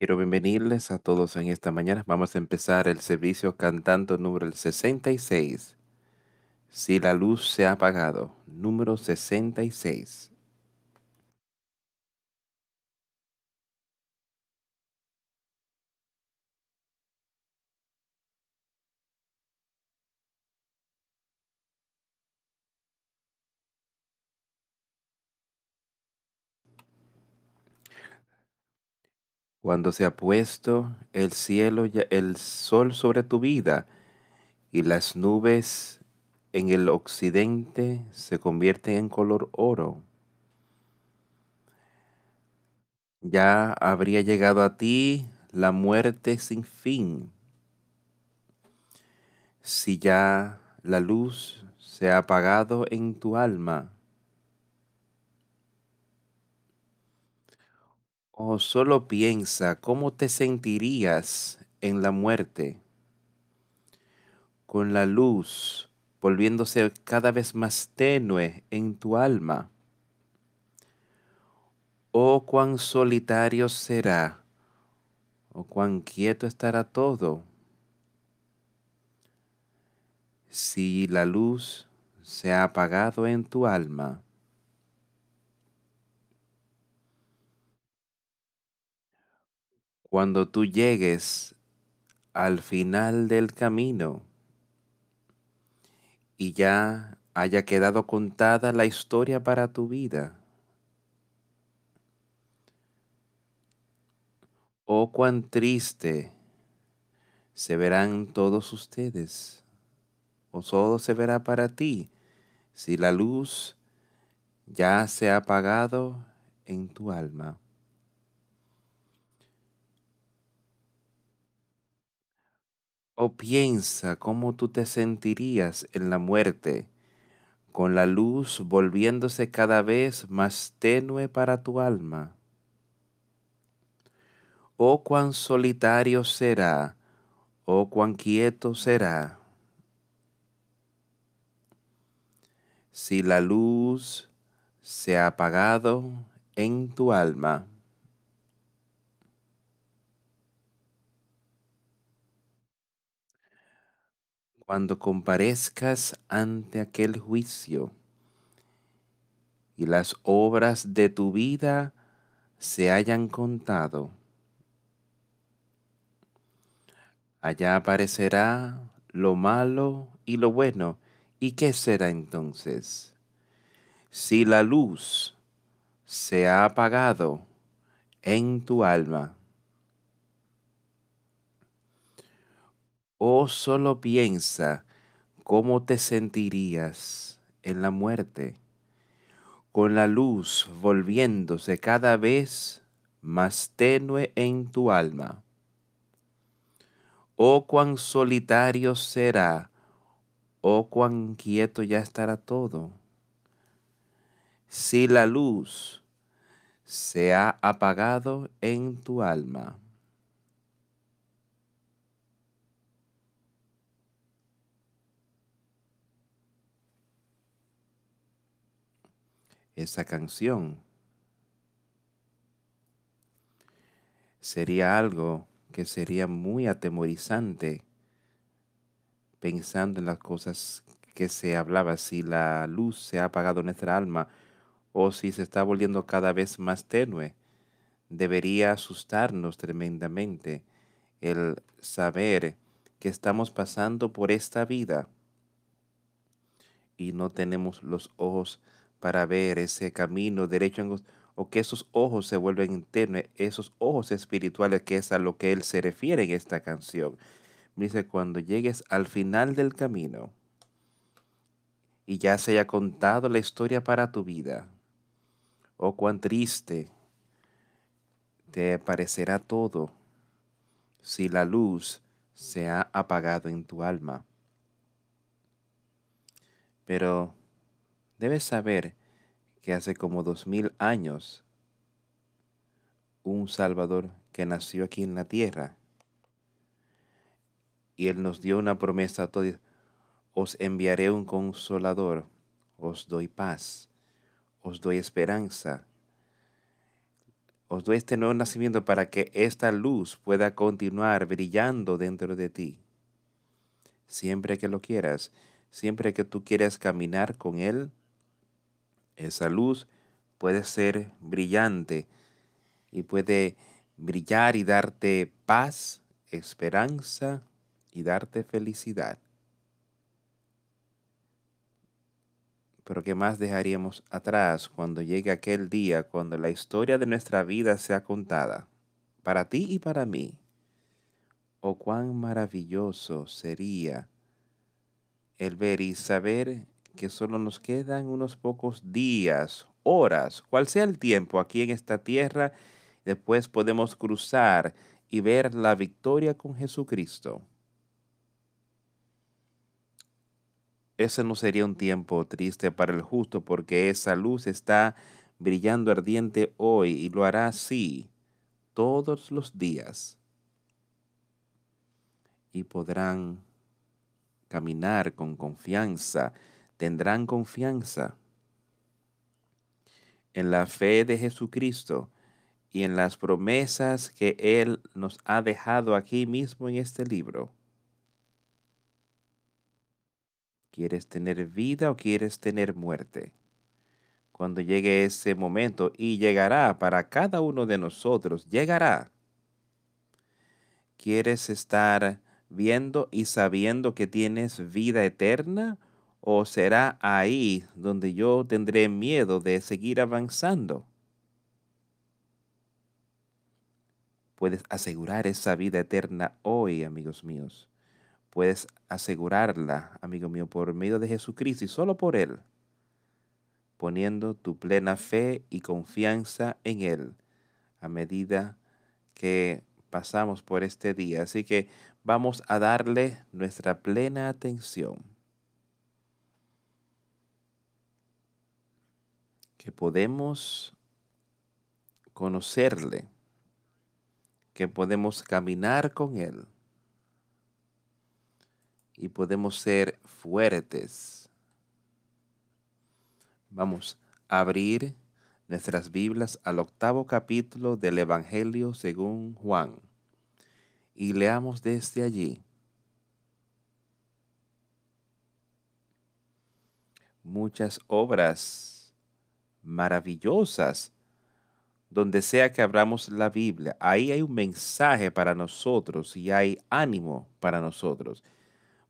Quiero bienvenirles a todos en esta mañana. Vamos a empezar el servicio cantando número 66. Si la luz se ha apagado, número 66. Cuando se ha puesto el cielo, el sol sobre tu vida y las nubes en el occidente se convierten en color oro, ya habría llegado a ti la muerte sin fin. Si ya la luz se ha apagado en tu alma, o solo piensa cómo te sentirías en la muerte, con la luz volviéndose cada vez más tenue en tu alma. Oh, cuán solitario será, o cuán quieto estará todo, si la luz se ha apagado en tu alma. Cuando tú llegues al final del camino y ya haya quedado contada la historia para tu vida, oh, cuán triste se verán todos ustedes, o solo se verá para ti, si la luz ya se ha apagado en tu alma. O piensa cómo tú te sentirías en la muerte, con la luz volviéndose cada vez más tenue para tu alma. Oh, cuán solitario será, oh, cuán quieto será. Si la luz se ha apagado en tu alma. Cuando comparezcas ante aquel juicio y las obras de tu vida se hayan contado, allá aparecerá lo malo y lo bueno. ¿Y qué será entonces? Si la luz se ha apagado en tu alma, o solo piensa cómo te sentirías en la muerte, con la luz volviéndose cada vez más tenue en tu alma. Oh, cuán solitario será, oh, cuán quieto ya estará todo. Si la luz se ha apagado en tu alma. Esa canción sería algo que sería muy atemorizante pensando en las cosas que se hablaba, si la luz se ha apagado en nuestra alma o si se está volviendo cada vez más tenue. Debería asustarnos tremendamente el saber que estamos pasando por esta vida y no tenemos los ojos para ver ese camino derecho o que esos ojos se vuelven tenues, esos ojos espirituales que es a lo que él se refiere en esta canción. Dice, cuando llegues al final del camino y ya se haya contado la historia para tu vida, oh cuán triste te parecerá todo si la luz se ha apagado en tu alma. Pero debes saber que hace como dos mil años un Salvador que nació aquí en la tierra y Él nos dio una promesa a todos, os enviaré un consolador, os doy paz, os doy esperanza, os doy este nuevo nacimiento para que esta luz pueda continuar brillando dentro de ti. Siempre que lo quieras, siempre que tú quieras caminar con Él, esa luz puede ser brillante y puede brillar y darte paz, esperanza y darte felicidad. Pero ¿qué más dejaríamos atrás cuando llegue aquel día, cuando la historia de nuestra vida sea contada? Para ti y para mí. Oh, cuán maravilloso sería el ver y saber que solo nos quedan unos pocos días, horas, cual sea el tiempo aquí en esta tierra, después podemos cruzar y ver la victoria con Jesucristo. Ese no sería un tiempo triste para el justo porque esa luz está brillando ardiente hoy y lo hará así todos los días. Y podrán caminar con confianza, tendrán confianza en la fe de Jesucristo y en las promesas que Él nos ha dejado aquí mismo en este libro. ¿Quieres tener vida o quieres tener muerte? Cuando llegue ese momento, y llegará para cada uno de nosotros, llegará. ¿Quieres estar viendo y sabiendo que tienes vida eterna? ¿O será ahí donde yo tendré miedo de seguir avanzando? Puedes asegurar esa vida eterna hoy, amigos míos puedes asegurarla, amigo mío, por medio de Jesucristo y solo por Él, poniendo tu plena fe y confianza en Él a medida que pasamos por este día. Así que vamos a darle nuestra plena atención. Que podemos conocerle, que podemos caminar con Él y podemos ser fuertes. Vamos a abrir nuestras Biblias al octavo capítulo del Evangelio según Juan y leamos desde allí. Muchas obras maravillosas donde sea que abramos la Biblia, ahí hay un mensaje para nosotros y hay ánimo para nosotros.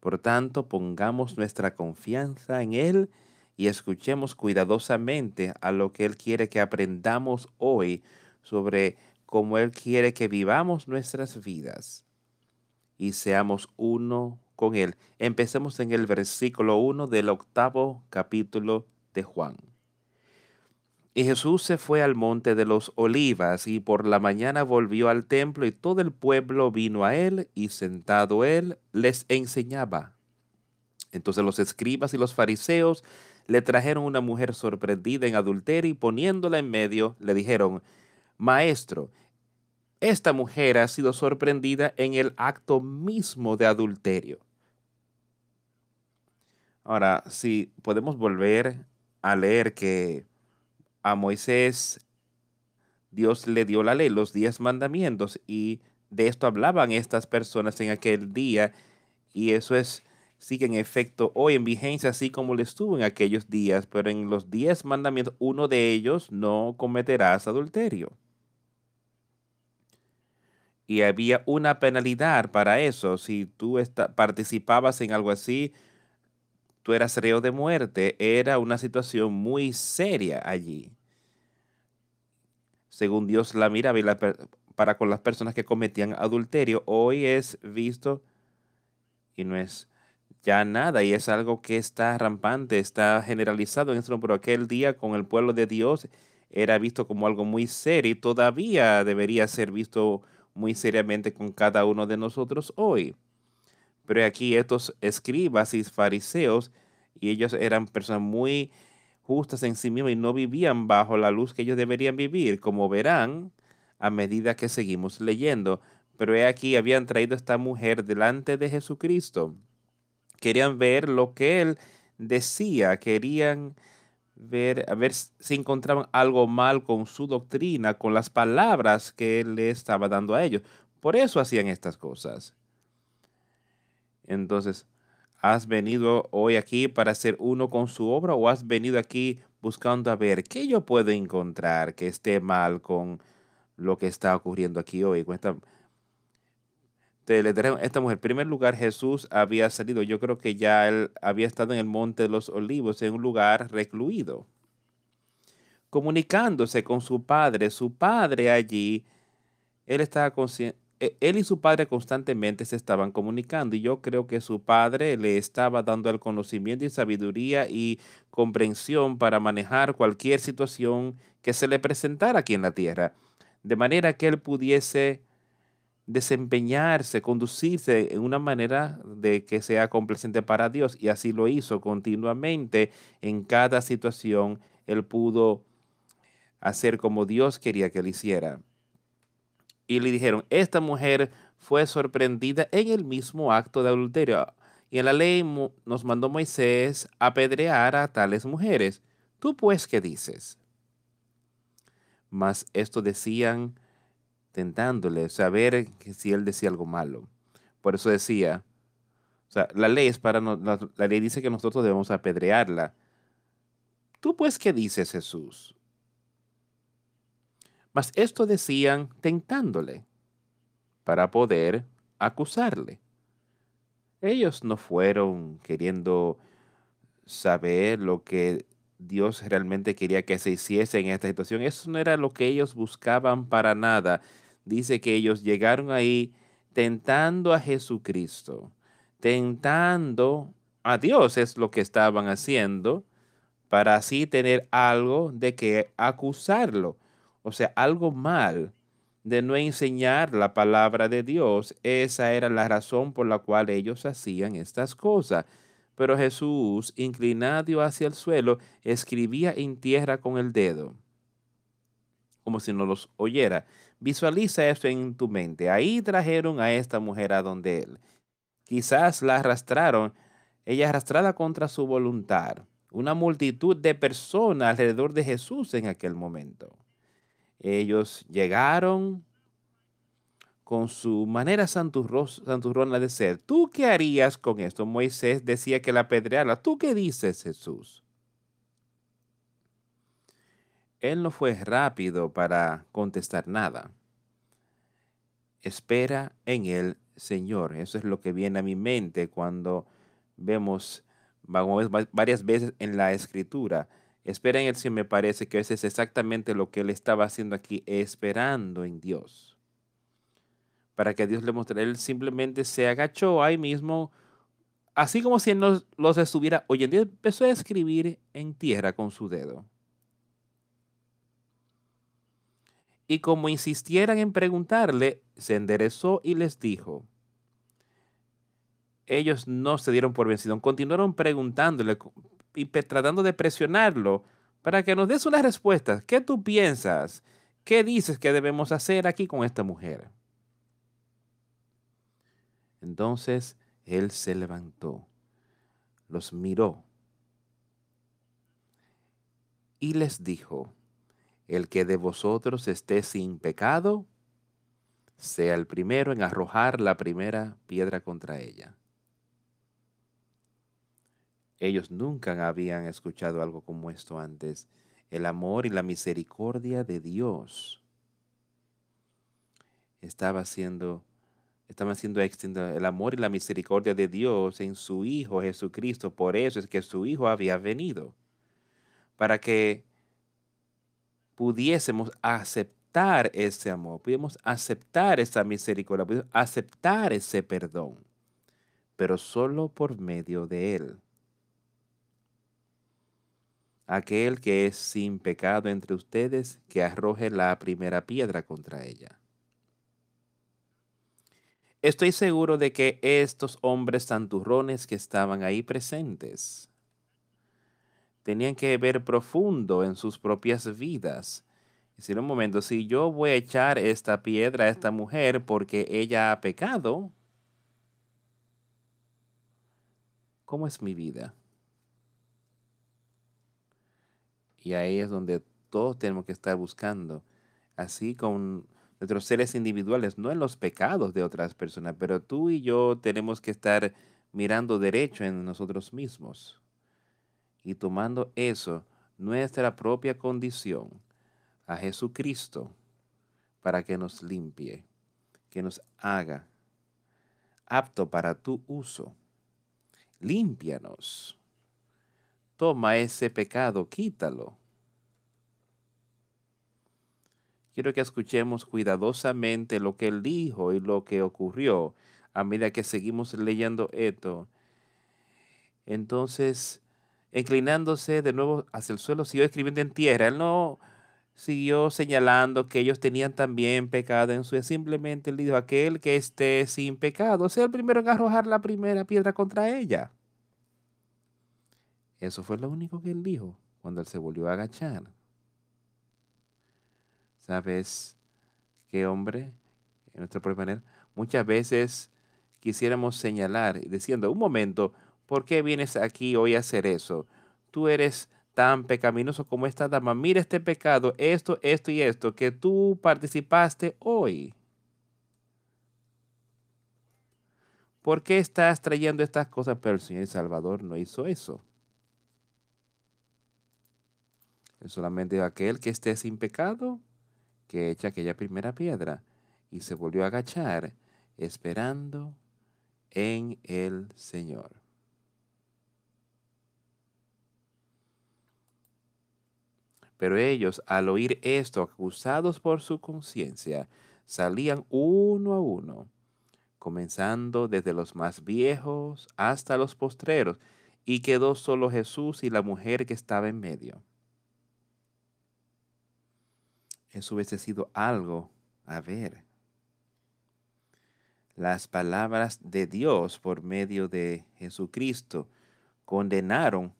Por tanto, pongamos nuestra confianza en Él y escuchemos cuidadosamente a lo que Él quiere que aprendamos hoy sobre cómo Él quiere que vivamos nuestras vidas y seamos uno con Él. Empecemos en el versículo 1 del octavo capítulo de Juan. Y Jesús se fue al monte de los olivas y por la mañana volvió al templo y todo el pueblo vino a él y sentado él les enseñaba. Entonces los escribas y los fariseos le trajeron una mujer sorprendida en adulterio y poniéndola en medio le dijeron, Maestro, esta mujer ha sido sorprendida en el acto mismo de adulterio. Ahora, si podemos volver a leer que a Moisés Dios le dio la ley, los diez mandamientos, y de esto hablaban estas personas en aquel día, y eso es, sigue en efecto hoy en vigencia, así como le estuvo en aquellos días, pero en los diez mandamientos, uno de ellos, no cometerás adulterio. Y había una penalidad para eso. Si tú participabas en algo así, tú eras de muerte, era una situación muy seria allí. Según Dios la miraba y para con las personas que cometían adulterio, hoy es visto y no es ya nada y es algo que está rampante, está generalizado en esto, pero aquel día con el pueblo de Dios era visto como algo muy serio y todavía debería ser visto muy seriamente con cada uno de nosotros hoy. Pero aquí estos escribas y fariseos, y ellos eran personas muy justas en sí mismas y no vivían bajo la luz que ellos deberían vivir, como verán a medida que seguimos leyendo. Pero he aquí, habían traído a esta mujer delante de Jesucristo. Querían ver lo que él decía, querían ver, ver si encontraban algo mal con su doctrina, con las palabras que él le estaba dando a ellos. Por eso hacían estas cosas. Entonces, ¿has venido hoy aquí para ser uno con su obra o has venido aquí buscando a ver qué yo puedo encontrar que esté mal con lo que está ocurriendo aquí hoy? Con esta, esta mujer, en primer lugar, Jesús había salido, yo creo que ya él había estado en el Monte de los Olivos, en un lugar recluido, comunicándose con su padre. Su padre allí, él estaba consciente él y su padre constantemente se estaban comunicando y yo creo que su padre le estaba dando el conocimiento y sabiduría y comprensión para manejar cualquier situación que se le presentara aquí en la tierra, de manera que él pudiese desempeñarse, conducirse en una manera de que sea complaciente para Dios y así lo hizo continuamente en cada situación. Él pudo hacer como Dios quería que él hiciera y le dijeron, esta mujer fue sorprendida en el mismo acto de adulterio. Y en la ley nos mandó Moisés apedrear a tales mujeres. ¿Tú pues qué dices? Mas esto decían tentándole, saber si él decía algo malo. Por eso decía, o sea, la ley es para, la, la ley dice que nosotros debemos apedrearla. ¿Tú pues qué dices, Jesús? Mas esto decían tentándole para poder acusarle. Ellos no fueron queriendo saber lo que Dios realmente quería que se hiciese en esta situación. Eso no era lo que ellos buscaban para nada. Dice que ellos llegaron ahí tentando a Jesucristo, tentando a Dios es lo que estaban haciendo para así tener algo de que acusarlo o sea, algo mal de no enseñar la palabra de Dios. Esa era la razón por la cual ellos hacían estas cosas. Pero Jesús, inclinado hacia el suelo, escribía en tierra con el dedo, como si no los oyera. Visualiza esto en tu mente. Ahí trajeron a esta mujer a donde él. Quizás la arrastraron, ella arrastrada contra su voluntad. Una multitud de personas alrededor de Jesús en aquel momento. Ellos llegaron con su manera santurrona de ser. ¿Tú qué harías con esto? Moisés decía que la apedreara. ¿Tú qué dices, Jesús? Él no fue rápido para contestar nada. Espera en el Señor. Eso es lo que viene a mi mente cuando vemos varias veces en la escritura Espera en Él si me parece que ese es exactamente lo que él estaba haciendo aquí, esperando en Dios. Para que Dios le mostrara, él simplemente se agachó ahí mismo, así como si él los estuviera oyendo. Empezó a escribir en tierra con su dedo. Y como insistieran en preguntarle, se enderezó y les dijo. Ellos no se dieron por vencidos, continuaron preguntándole, y tratando de presionarlo para que nos des una respuesta. ¿Qué tú piensas? ¿Qué dices que debemos hacer aquí con esta mujer? Entonces él se levantó, los miró y les dijo, el que de vosotros esté sin pecado, sea el primero en arrojar la primera piedra contra ella. Ellos nunca habían escuchado algo como esto antes. El amor y la misericordia de Dios estaba siendo, estaban siendo el amor y la misericordia de Dios en su Hijo Jesucristo. Por eso es que su Hijo había venido, para que pudiésemos aceptar ese amor, pudiésemos aceptar esa misericordia, pudiésemos aceptar ese perdón, pero solo por medio de Él aquel que es sin pecado entre ustedes, que arroje la primera piedra contra ella. Estoy seguro de que estos hombres santurrones que estaban ahí presentes tenían que ver profundo en sus propias vidas. Decir un momento, si yo voy a echar esta piedra a esta mujer porque ella ha pecado, ¿cómo es mi vida? Y ahí es donde todos tenemos que estar buscando, así con nuestros seres individuales, no en los pecados de otras personas, pero tú y yo tenemos que estar mirando derecho en nosotros mismos y tomando eso, nuestra propia condición, a Jesucristo para que nos limpie, que nos haga apto para tu uso. Límpianos. Toma ese pecado, quítalo. Quiero que escuchemos cuidadosamente lo que él dijo y lo que ocurrió a medida que seguimos leyendo esto. Entonces, inclinándose de nuevo hacia el suelo, siguió escribiendo en tierra. Él no siguió señalando que ellos tenían también pecado en su simplemente él dijo, aquel que esté sin pecado, sea el primero en arrojar la primera piedra contra ella. Eso fue lo único que él dijo cuando él se volvió a agachar. ¿Sabes qué, hombre? En nuestra propia manera, muchas veces quisiéramos señalar, diciendo, un momento, ¿por qué vienes aquí hoy a hacer eso? Tú eres tan pecaminoso como esta dama. Mira este pecado, esto, esto y esto, que tú participaste hoy. ¿Por qué estás trayendo estas cosas? Pero el Señor Salvador no hizo eso. Solamente aquel que esté sin pecado que echa aquella primera piedra. Y se volvió a agachar esperando en el Señor. Pero ellos, al oír esto, acusados por su conciencia, salían uno a uno, comenzando desde los más viejos hasta los postreros, y quedó solo Jesús y la mujer que estaba en medio. Eso hubiese sido algo a ver. Las palabras de Dios por medio de Jesucristo condenaron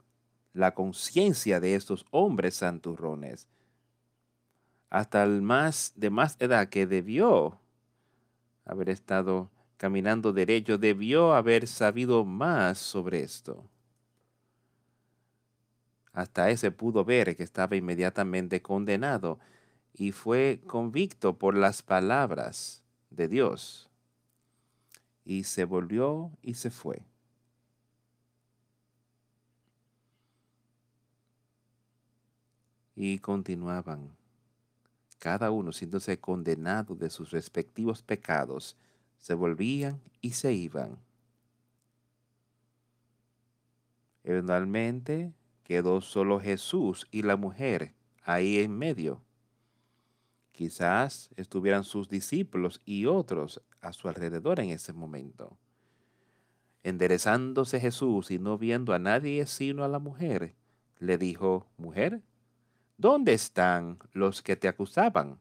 la conciencia de estos hombres santurrones. Hasta el más de más edad que debió haber estado caminando derecho, debió haber sabido más sobre esto. Hasta ese pudo ver que estaba inmediatamente condenado y fue convicto por las palabras de Dios. Y se volvió y se fue. y continuaban, cada uno siéndose condenado de sus respectivos pecados, se volvían y se iban. Eventualmente quedó solo Jesús y la mujer ahí en medio. Quizás estuvieran sus discípulos y otros a su alrededor en ese momento. Enderezándose Jesús y no viendo a nadie sino a la mujer, le dijo, Mujer, ¿Dónde están los que te acusaban?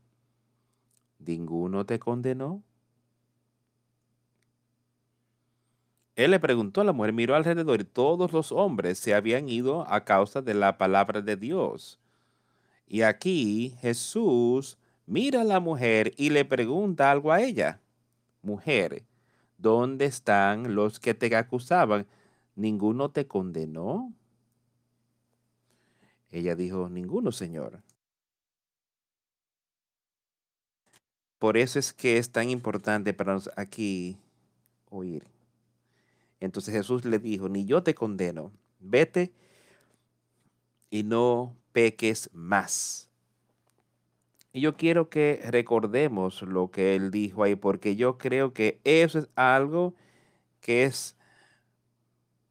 ¿Ninguno te condenó? Él le preguntó a la mujer, miró alrededor y todos los hombres se habían ido a causa de la palabra de Dios. Y aquí Jesús mira a la mujer y le pregunta algo a ella. Mujer, ¿dónde están los que te acusaban? ¿Ninguno te condenó? Ella dijo, ninguno, Señor. Por eso es que es tan importante para nosotros aquí oír. Entonces Jesús le dijo, ni yo te condeno, vete y no peques más. Y yo quiero que recordemos lo que él dijo ahí, porque yo creo que eso es algo que es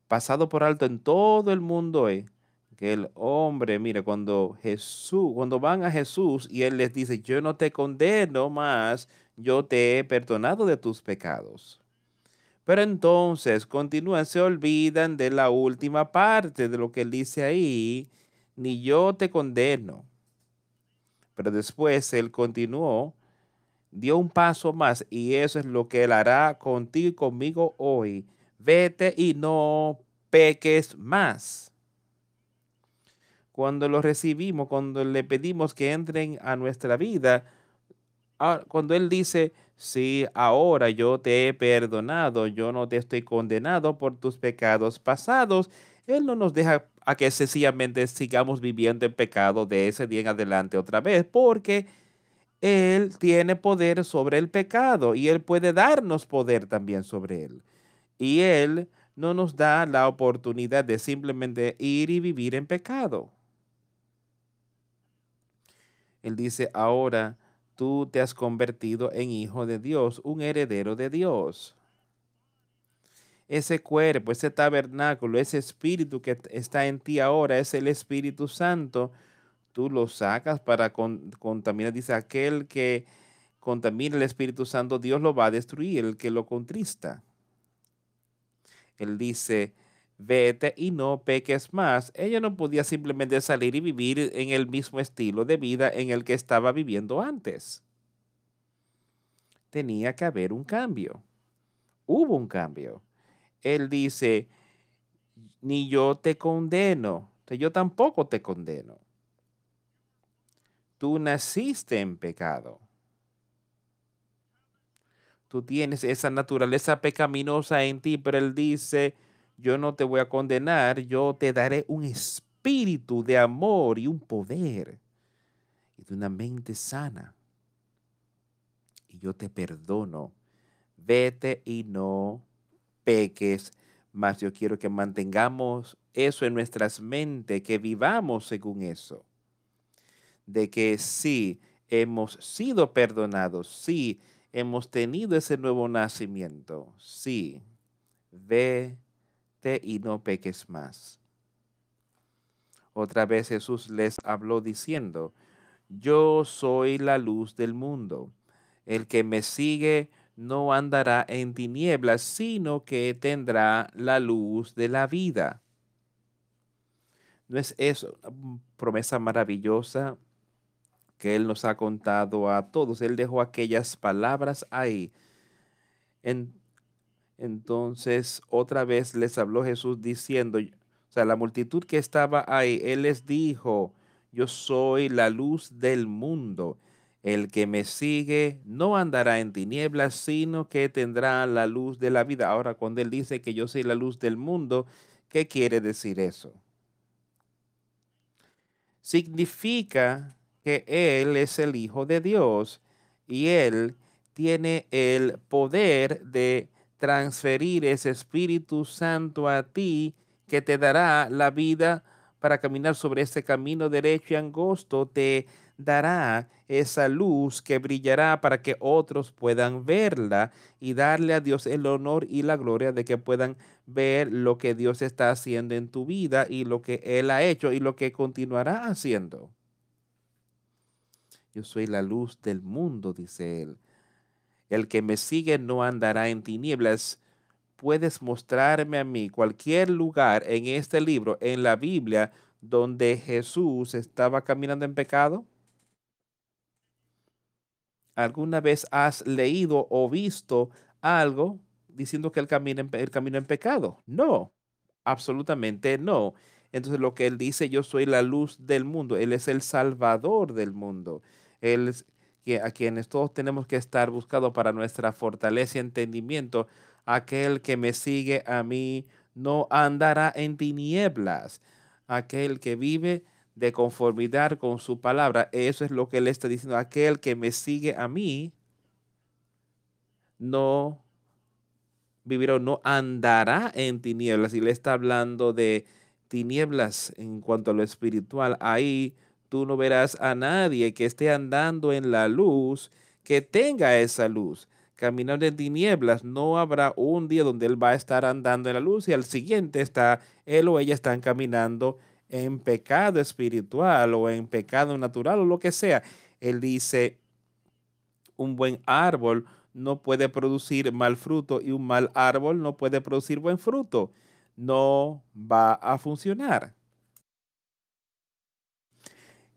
pasado por alto en todo el mundo hoy que el hombre, mire, cuando Jesús, cuando van a Jesús y él les dice, yo no te condeno más, yo te he perdonado de tus pecados. Pero entonces continúan, se olvidan de la última parte de lo que él dice ahí, ni yo te condeno. Pero después él continuó, dio un paso más y eso es lo que él hará contigo y conmigo hoy. Vete y no peques más cuando lo recibimos, cuando le pedimos que entren a nuestra vida, ah, cuando Él dice, sí, ahora yo te he perdonado, yo no te estoy condenado por tus pecados pasados, Él no nos deja a que sencillamente sigamos viviendo en pecado de ese día en adelante otra vez, porque Él tiene poder sobre el pecado y Él puede darnos poder también sobre Él. Y Él no nos da la oportunidad de simplemente ir y vivir en pecado. Él dice, ahora tú te has convertido en hijo de Dios, un heredero de Dios ese cuerpo, ese tabernáculo, ese espíritu que está en ti ahora, es el Espíritu Santo, tú lo sacas para contaminar. Dice, aquel que contamina el Espíritu Santo, Dios lo va a destruir, el que lo contrista. Él dice, vete y no peques más. Ella no podía simplemente salir y vivir en el mismo estilo de vida en el que estaba viviendo antes. Tenía que haber un cambio. Hubo un cambio él dice, ni yo te condeno, yo tampoco te condeno. Tú naciste en pecado. Tú tienes esa naturaleza pecaminosa en ti, pero Él dice, yo no te voy a condenar, yo te daré un espíritu de amor y un poder y de una mente sana. Y yo te perdono. Vete y no peques, mas yo quiero que mantengamos eso en nuestras mentes, que vivamos según eso. De que sí, hemos sido perdonados, sí, hemos tenido ese nuevo nacimiento, sí, vete y no peques más. Otra vez Jesús les habló diciendo, yo soy la luz del mundo. El que me sigue no andará en tinieblas, sino que tendrá la luz de la vida. ¿No es eso una promesa maravillosa que Él nos ha contado a todos? Él dejó aquellas palabras ahí. entonces, otra vez les habló Jesús diciendo, o sea, la multitud que estaba ahí, Él les dijo, yo soy la luz del mundo. El que me sigue no andará en tinieblas, sino que tendrá la luz de la vida. Ahora, cuando Él dice que yo soy la luz del mundo, ¿qué quiere decir eso? Significa que Él es el Hijo de Dios y Él tiene el poder de transferir ese Espíritu Santo a ti que te dará la vida para caminar sobre ese camino derecho y angosto, te dará esa luz que brillará para que otros puedan verla y darle a Dios el honor y la gloria de que puedan ver lo que Dios está haciendo en tu vida y lo que Él ha hecho y lo que continuará haciendo. Yo soy la luz del mundo, dice Él. El que me sigue no andará en tinieblas. Puedes mostrarme a mí cualquier lugar en este libro, en la Biblia, donde Jesús estaba caminando en pecado. ¿Alguna vez has leído o visto algo diciendo que en, el camino en pecado? No, absolutamente no. Entonces lo que él dice, yo soy la luz del mundo, él es el salvador del mundo. Él es a quienes todos tenemos que estar buscando para nuestra fortaleza y entendimiento. Aquel que me sigue a mí no andará en tinieblas. Aquel que vive de conformidad con su palabra. Eso es lo que él está diciendo. Aquel que me sigue a mí no vivirá, no andará en tinieblas. Y le está hablando de tinieblas en cuanto a lo espiritual. Ahí tú no verás a nadie que esté andando en la luz, que tenga esa luz. Caminando en tinieblas, no habrá un día donde él va a estar andando en la luz y al siguiente está él o ella están caminando en pecado espiritual o en pecado natural o lo que sea. Él dice, un buen árbol no puede producir mal fruto y un mal árbol no puede producir buen fruto. No va a funcionar.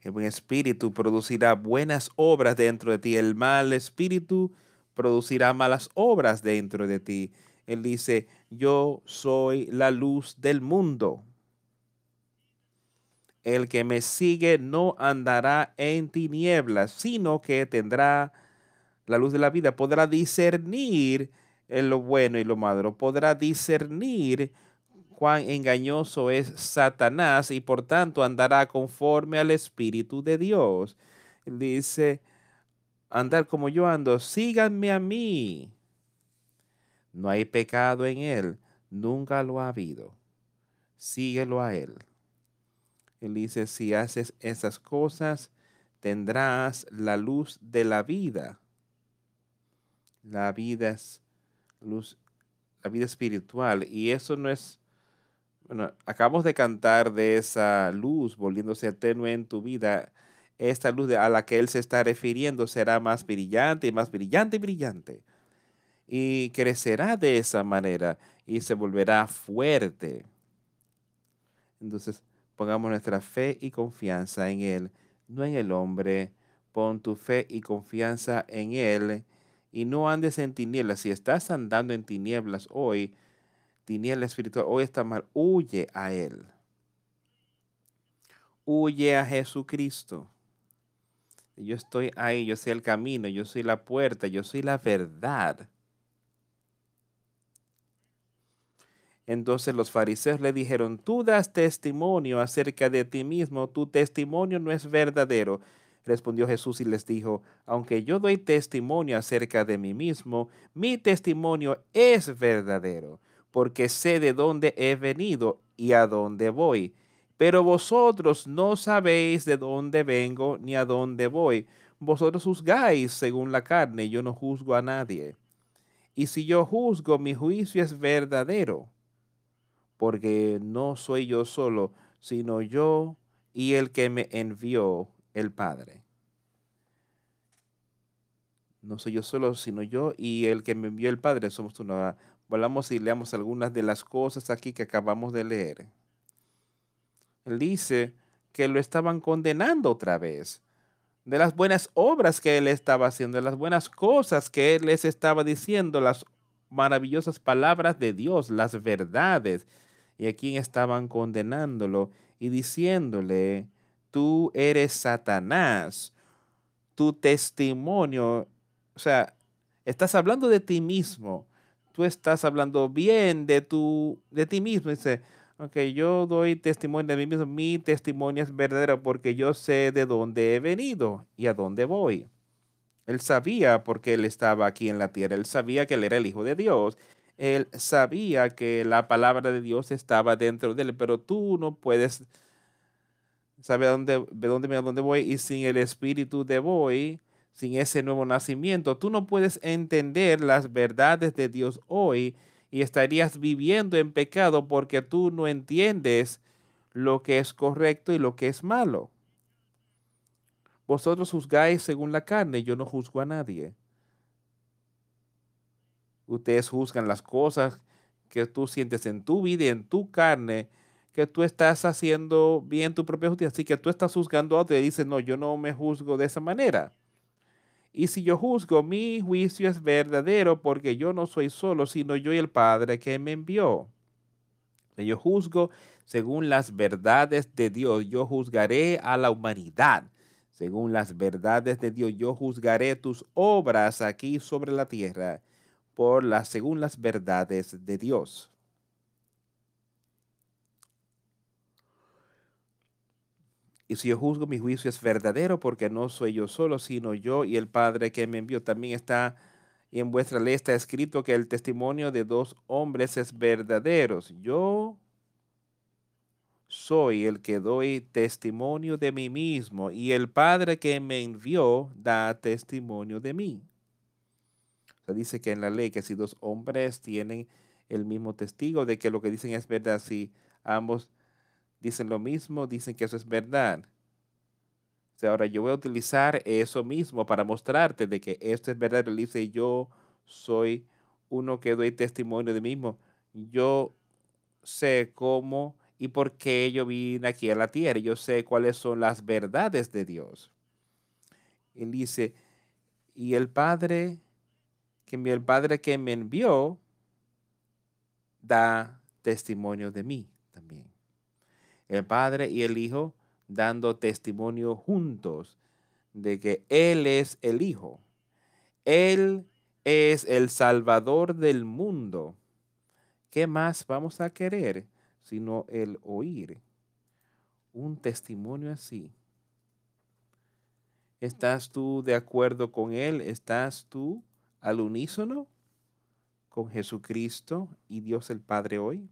El buen espíritu producirá buenas obras dentro de ti. El mal espíritu producirá malas obras dentro de ti. Él dice, yo soy la luz del mundo. El que me sigue no andará en tinieblas, sino que tendrá la luz de la vida. Podrá discernir en lo bueno y lo malo. Podrá discernir cuán engañoso es Satanás y por tanto andará conforme al Espíritu de Dios. Dice, andar como yo ando, síganme a mí. No hay pecado en él, nunca lo ha habido. Síguelo a él. Él dice, si haces esas cosas, tendrás la luz de la vida. La vida luz, la vida espiritual. Y eso no es, bueno, acabamos de cantar de esa luz volviéndose tenue en tu vida. Esta luz a la que Él se está refiriendo será más brillante y más brillante y brillante. Y crecerá de esa manera y se volverá fuerte. Entonces, pongamos nuestra fe y confianza en Él, no en el hombre. Pon tu fe y confianza en Él y no andes en tinieblas. Si estás andando en tinieblas hoy, tiniebla espiritual, hoy está mal, huye a Él. Huye a Jesucristo. Yo estoy ahí, yo soy el camino, yo soy la puerta, yo soy la verdad. Entonces los fariseos le dijeron, tú das testimonio acerca de ti mismo, tu testimonio no es verdadero. Respondió Jesús y les dijo, aunque yo doy testimonio acerca de mí mismo, mi testimonio es verdadero, porque sé de dónde he venido y a dónde voy. Pero vosotros no sabéis de dónde vengo ni a dónde voy. Vosotros juzgáis según la carne, yo no juzgo a nadie. Y si yo juzgo, mi juicio es verdadero, porque no soy yo solo, sino yo y el que me envió el Padre. No soy yo solo, sino yo y el que me envió el Padre somos una. Volvamos y leamos algunas de las cosas aquí que acabamos de leer. Él dice que lo estaban condenando otra vez. De las buenas obras que él estaba haciendo, de las buenas cosas que él les estaba diciendo, las maravillosas palabras de Dios, las verdades. Y aquí estaban condenándolo y diciéndole tú eres Satanás. Tu testimonio, o sea, estás hablando de ti mismo. Tú estás hablando bien de, tu, de ti mismo. Dice, ok, yo doy testimonio de mí mismo. Mi testimonio es verdadero porque yo sé de dónde he venido y a dónde voy. Él sabía porque él estaba aquí en la tierra. Él sabía que él era el Hijo de Dios. Él sabía que la palabra de Dios estaba dentro de él, pero tú no puedes sabe a dónde, de dónde, a dónde voy y sin el espíritu de voy, sin ese nuevo nacimiento, tú no puedes entender las verdades de Dios hoy y estarías viviendo en pecado porque tú no entiendes lo que es correcto y lo que es malo. Vosotros juzgáis según la carne, yo no juzgo a nadie. Ustedes juzgan las cosas que tú sientes en tu vida y en tu carne que tú estás haciendo bien tu propia justicia, así que tú estás juzgando a otro y dices, no, yo no me juzgo de esa manera. Y si yo juzgo, mi juicio es verdadero porque yo no soy solo, sino yo y el Padre que me envió. Yo juzgo según las verdades de Dios. Yo juzgaré a la humanidad. Según las verdades de Dios, yo juzgaré tus obras aquí sobre la tierra por las según las verdades de Dios. Y si yo juzgo, mi juicio es verdadero porque no soy yo solo, sino yo y el Padre que me envió. También está, y en vuestra ley está escrito que el testimonio de dos hombres es verdadero. Yo soy el que doy testimonio de mí mismo y el Padre que me envió da testimonio de mí. Dice que en la ley que si dos hombres tienen el mismo testigo de que lo que dicen es verdad, si ambos dicen lo mismo, dicen que eso es verdad. ahora yo voy a utilizar eso mismo para mostrarte de que esto es verdad. Él dice, yo soy uno que doy testimonio de mí mismo. Yo sé cómo y por qué yo vine aquí a la tierra. Yo sé cuáles son las verdades de Dios. Él dice, y el Padre, que el Padre que me envió, da testimonio de mí también el Padre y el Hijo dando testimonio juntos de que Él es el Hijo. Él es el Salvador del mundo. ¿Qué más vamos a querer? sino el oír un testimonio así. ¿Estás tú de acuerdo con Él? ¿Estás tú al unísono con Jesucristo y Dios el Padre hoy?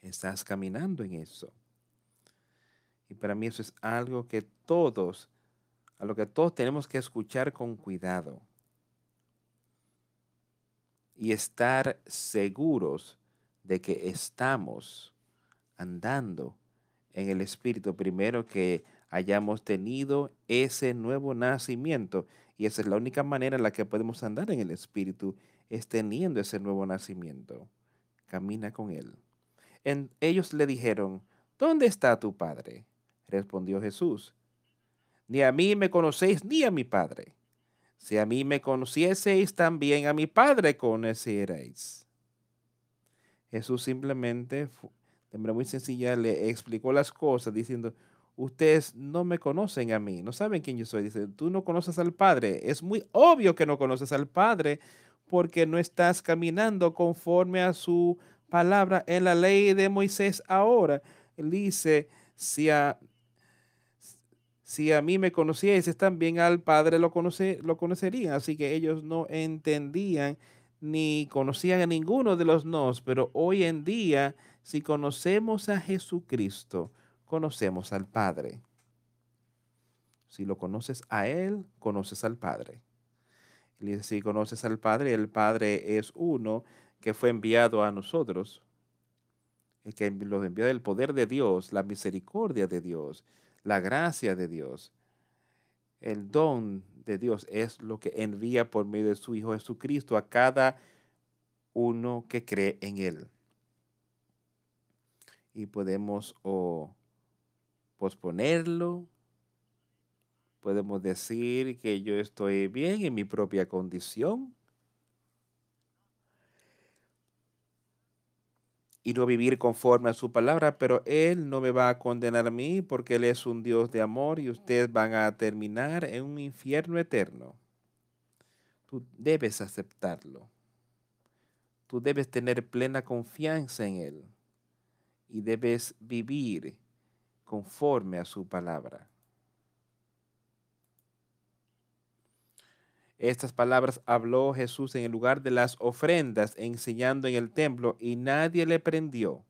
¿Estás caminando en eso? Y para mí eso es algo que todos, a lo que todos tenemos que escuchar con cuidado. Y estar seguros de que estamos andando en el Espíritu. Primero que hayamos tenido ese nuevo nacimiento. Y esa es la única manera en la que podemos andar en el Espíritu, es teniendo ese nuevo nacimiento. Camina con Él. En, ellos le dijeron, ¿dónde está tu Padre? Respondió Jesús, ni a mí me conocéis ni a mi Padre. Si a mí me conocieseis, también a mi Padre conoceréis. Jesús simplemente, de manera muy sencilla, le explicó las cosas diciendo, ustedes no me conocen a mí, no saben quién yo soy. Dice, tú no conoces al Padre. Es muy obvio que no conoces al Padre porque no estás caminando conforme a su palabra en la ley de Moisés ahora. Él dice, si a, si a mí me conocieses, también al Padre lo, conoce, lo conocerían. Así que ellos no entendían ni conocían a ninguno de los nos, pero hoy en día, si conocemos a Jesucristo, conocemos al Padre. Si lo conoces a Él, conoces al Padre. Y si conoces al Padre, el Padre es uno que fue enviado a nosotros, el que los envió del poder de Dios, la misericordia de Dios, la gracia de Dios. El don de Dios es lo que envía por medio de su Hijo Jesucristo a cada uno que cree en Él. Y podemos o posponerlo. Podemos decir que yo estoy bien en mi propia condición. Y no vivir conforme a su palabra, pero Él no me va a condenar a mí porque Él es un Dios de amor y ustedes van a terminar en un infierno eterno. Tú debes aceptarlo. Tú debes tener plena confianza en Él y debes vivir conforme a su palabra. Estas palabras habló Jesús en el lugar de las ofrendas, enseñando en el templo, y nadie le prendió,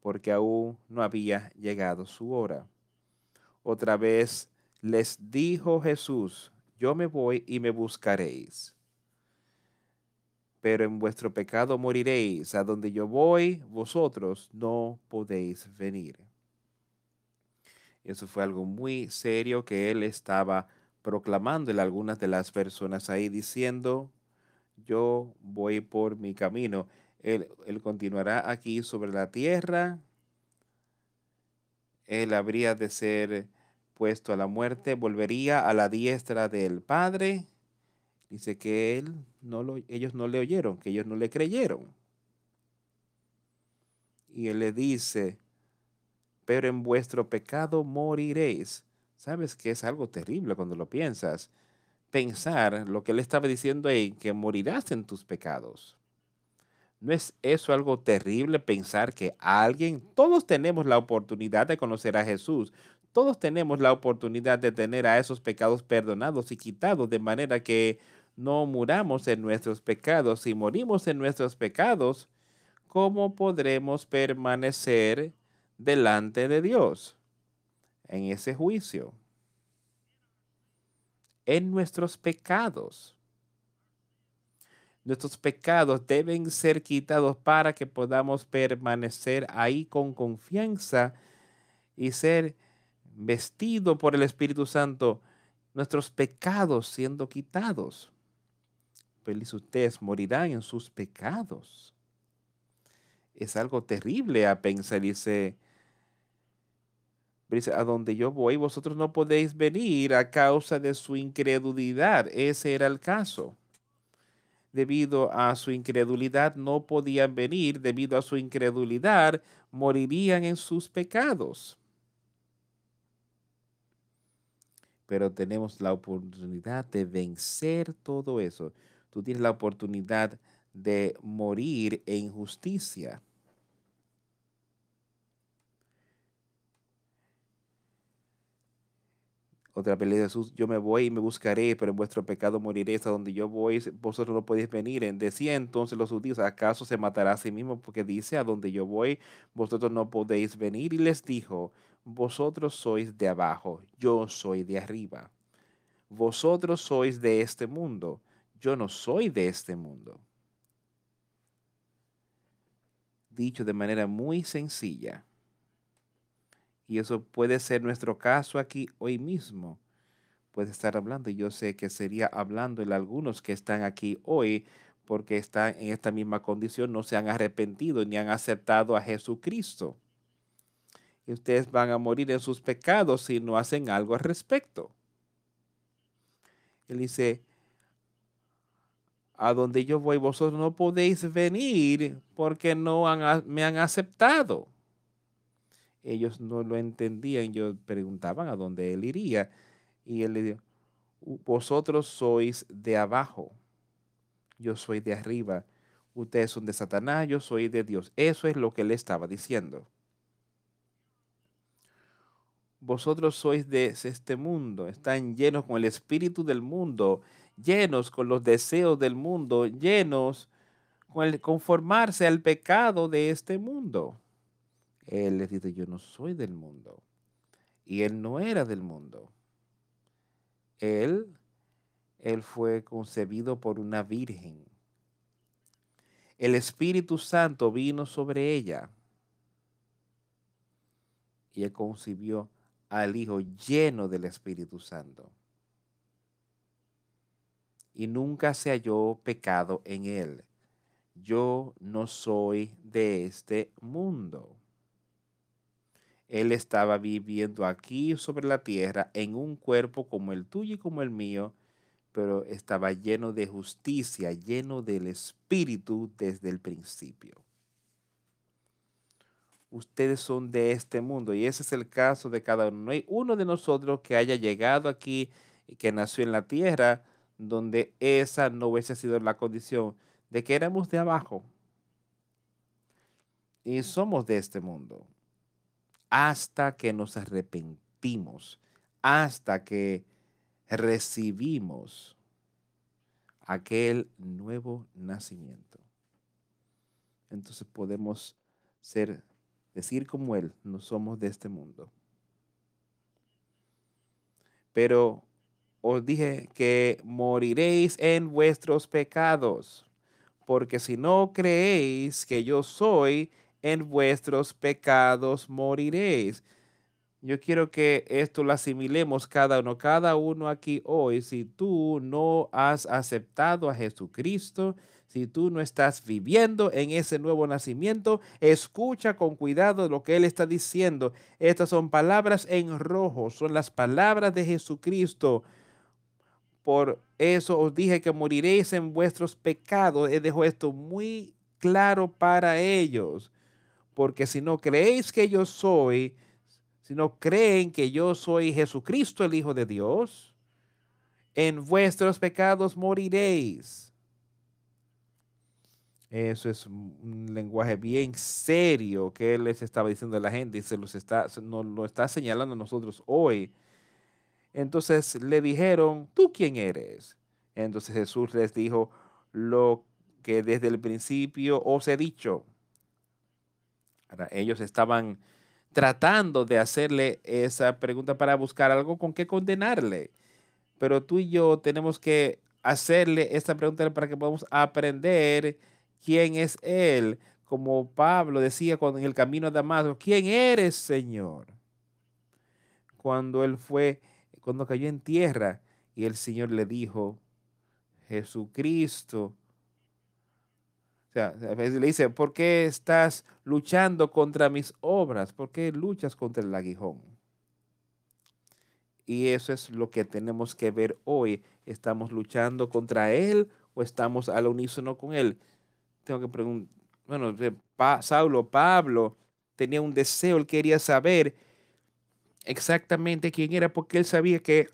porque aún no había llegado su hora. Otra vez les dijo Jesús, yo me voy y me buscaréis. Pero en vuestro pecado moriréis, a donde yo voy, vosotros no podéis venir. Eso fue algo muy serio que él estaba proclamando en algunas de las personas ahí diciendo, yo voy por mi camino. Él, él continuará aquí sobre la tierra. Él habría de ser puesto a la muerte, volvería a la diestra del Padre. Dice que él no lo, ellos no le oyeron, que ellos no le creyeron. Y él le dice, pero en vuestro pecado moriréis. ¿Sabes que es algo terrible cuando lo piensas? Pensar lo que él estaba diciendo ahí, que morirás en tus pecados. ¿No es eso algo terrible pensar que alguien, todos tenemos la oportunidad de conocer a Jesús, todos tenemos la oportunidad de tener a esos pecados perdonados y quitados de manera que no muramos en nuestros pecados. Si morimos en nuestros pecados, ¿cómo podremos permanecer delante de Dios en ese juicio, en nuestros pecados. Nuestros pecados deben ser quitados para que podamos permanecer ahí con confianza y ser vestido por el Espíritu Santo, nuestros pecados siendo quitados. Feliz ustedes morirán en sus pecados. Es algo terrible a pensar, dice a donde yo voy, vosotros no podéis venir a causa de su incredulidad. Ese era el caso. Debido a su incredulidad no podían venir, debido a su incredulidad morirían en sus pecados. Pero tenemos la oportunidad de vencer todo eso. Tú tienes la oportunidad de morir en justicia Otra vez le Jesús, yo me voy y me buscaré, pero en vuestro pecado moriréis a donde yo voy, vosotros no podéis venir. Decía entonces los judíos, ¿acaso se matará a sí mismo? Porque dice, a donde yo voy, vosotros no podéis venir. Y les dijo, vosotros sois de abajo, yo soy de arriba. Vosotros sois de este mundo, yo no soy de este mundo. Dicho de manera muy sencilla, y eso puede ser nuestro caso aquí hoy mismo. Puede estar hablando, y yo sé que sería hablando en algunos que están aquí hoy porque están en esta misma condición, no se han arrepentido ni han aceptado a Jesucristo. Y ustedes van a morir en sus pecados si no hacen algo al respecto. Él dice, a donde yo voy, vosotros no podéis venir porque no me han aceptado ellos no lo entendían. Yo preguntaban a dónde él iría. Y él le dijo, vosotros sois de abajo, yo soy de arriba. Ustedes son de Satanás, yo soy de Dios. Eso es lo que él estaba diciendo. Vosotros sois de este mundo, están llenos con el espíritu del mundo, llenos con los deseos del mundo, llenos con el conformarse al pecado de este mundo. Él les dice, yo no soy del mundo. Y él no era del mundo. Él, él fue concebido por una virgen. El Espíritu Santo vino sobre ella. Y él concibió al Hijo lleno del Espíritu Santo. Y nunca se halló pecado en él. Yo no soy de este mundo. Él estaba viviendo aquí sobre la tierra en un cuerpo como el tuyo y como el mío, pero estaba lleno de justicia, lleno del Espíritu desde el principio. Ustedes son de este mundo y ese es el caso de cada uno. No hay uno de nosotros que haya llegado aquí y que nació en la tierra donde esa no hubiese sido la condición de que éramos de abajo y somos de este mundo hasta que nos arrepentimos, hasta que recibimos aquel nuevo nacimiento. Entonces podemos ser, decir como Él, no somos de este mundo. Pero os dije que moriréis en vuestros pecados, porque si no creéis que yo soy, en vuestros pecados moriréis. Yo quiero que esto lo asimilemos cada uno, cada uno aquí hoy. Si tú no has aceptado a Jesucristo, si tú no estás viviendo en ese nuevo nacimiento, escucha con cuidado lo que Él está diciendo. Estas son palabras en rojo, son las palabras de Jesucristo. Por eso os dije que moriréis en vuestros pecados. Él dejó esto muy claro para ellos porque si no creéis que yo soy, si no creen que yo soy Jesucristo, el Hijo de Dios, en vuestros pecados moriréis. Eso es un lenguaje bien serio que él les estaba diciendo a la gente y se los está, nos lo está señalando a nosotros hoy. Entonces le dijeron, ¿tú quién eres? Entonces Jesús les dijo lo que desde el principio os he dicho ellos estaban tratando de hacerle esa pregunta para buscar algo con qué condenarle. Pero tú y yo tenemos que hacerle esta pregunta para que podamos aprender quién es Él. Como Pablo decía cuando en el camino a Damasco, ¿quién eres, Señor? Cuando él fue, cuando cayó en tierra y el Señor le dijo, Jesucristo, sea, a veces le dice, ¿por qué estás luchando contra mis obras? ¿Por qué luchas contra el aguijón? Y eso es lo que tenemos que ver hoy. ¿Estamos luchando contra Él o estamos al unísono con Él? Tengo que preguntar, bueno, Saulo, Pablo tenía un deseo, él quería saber exactamente quién era porque él sabía que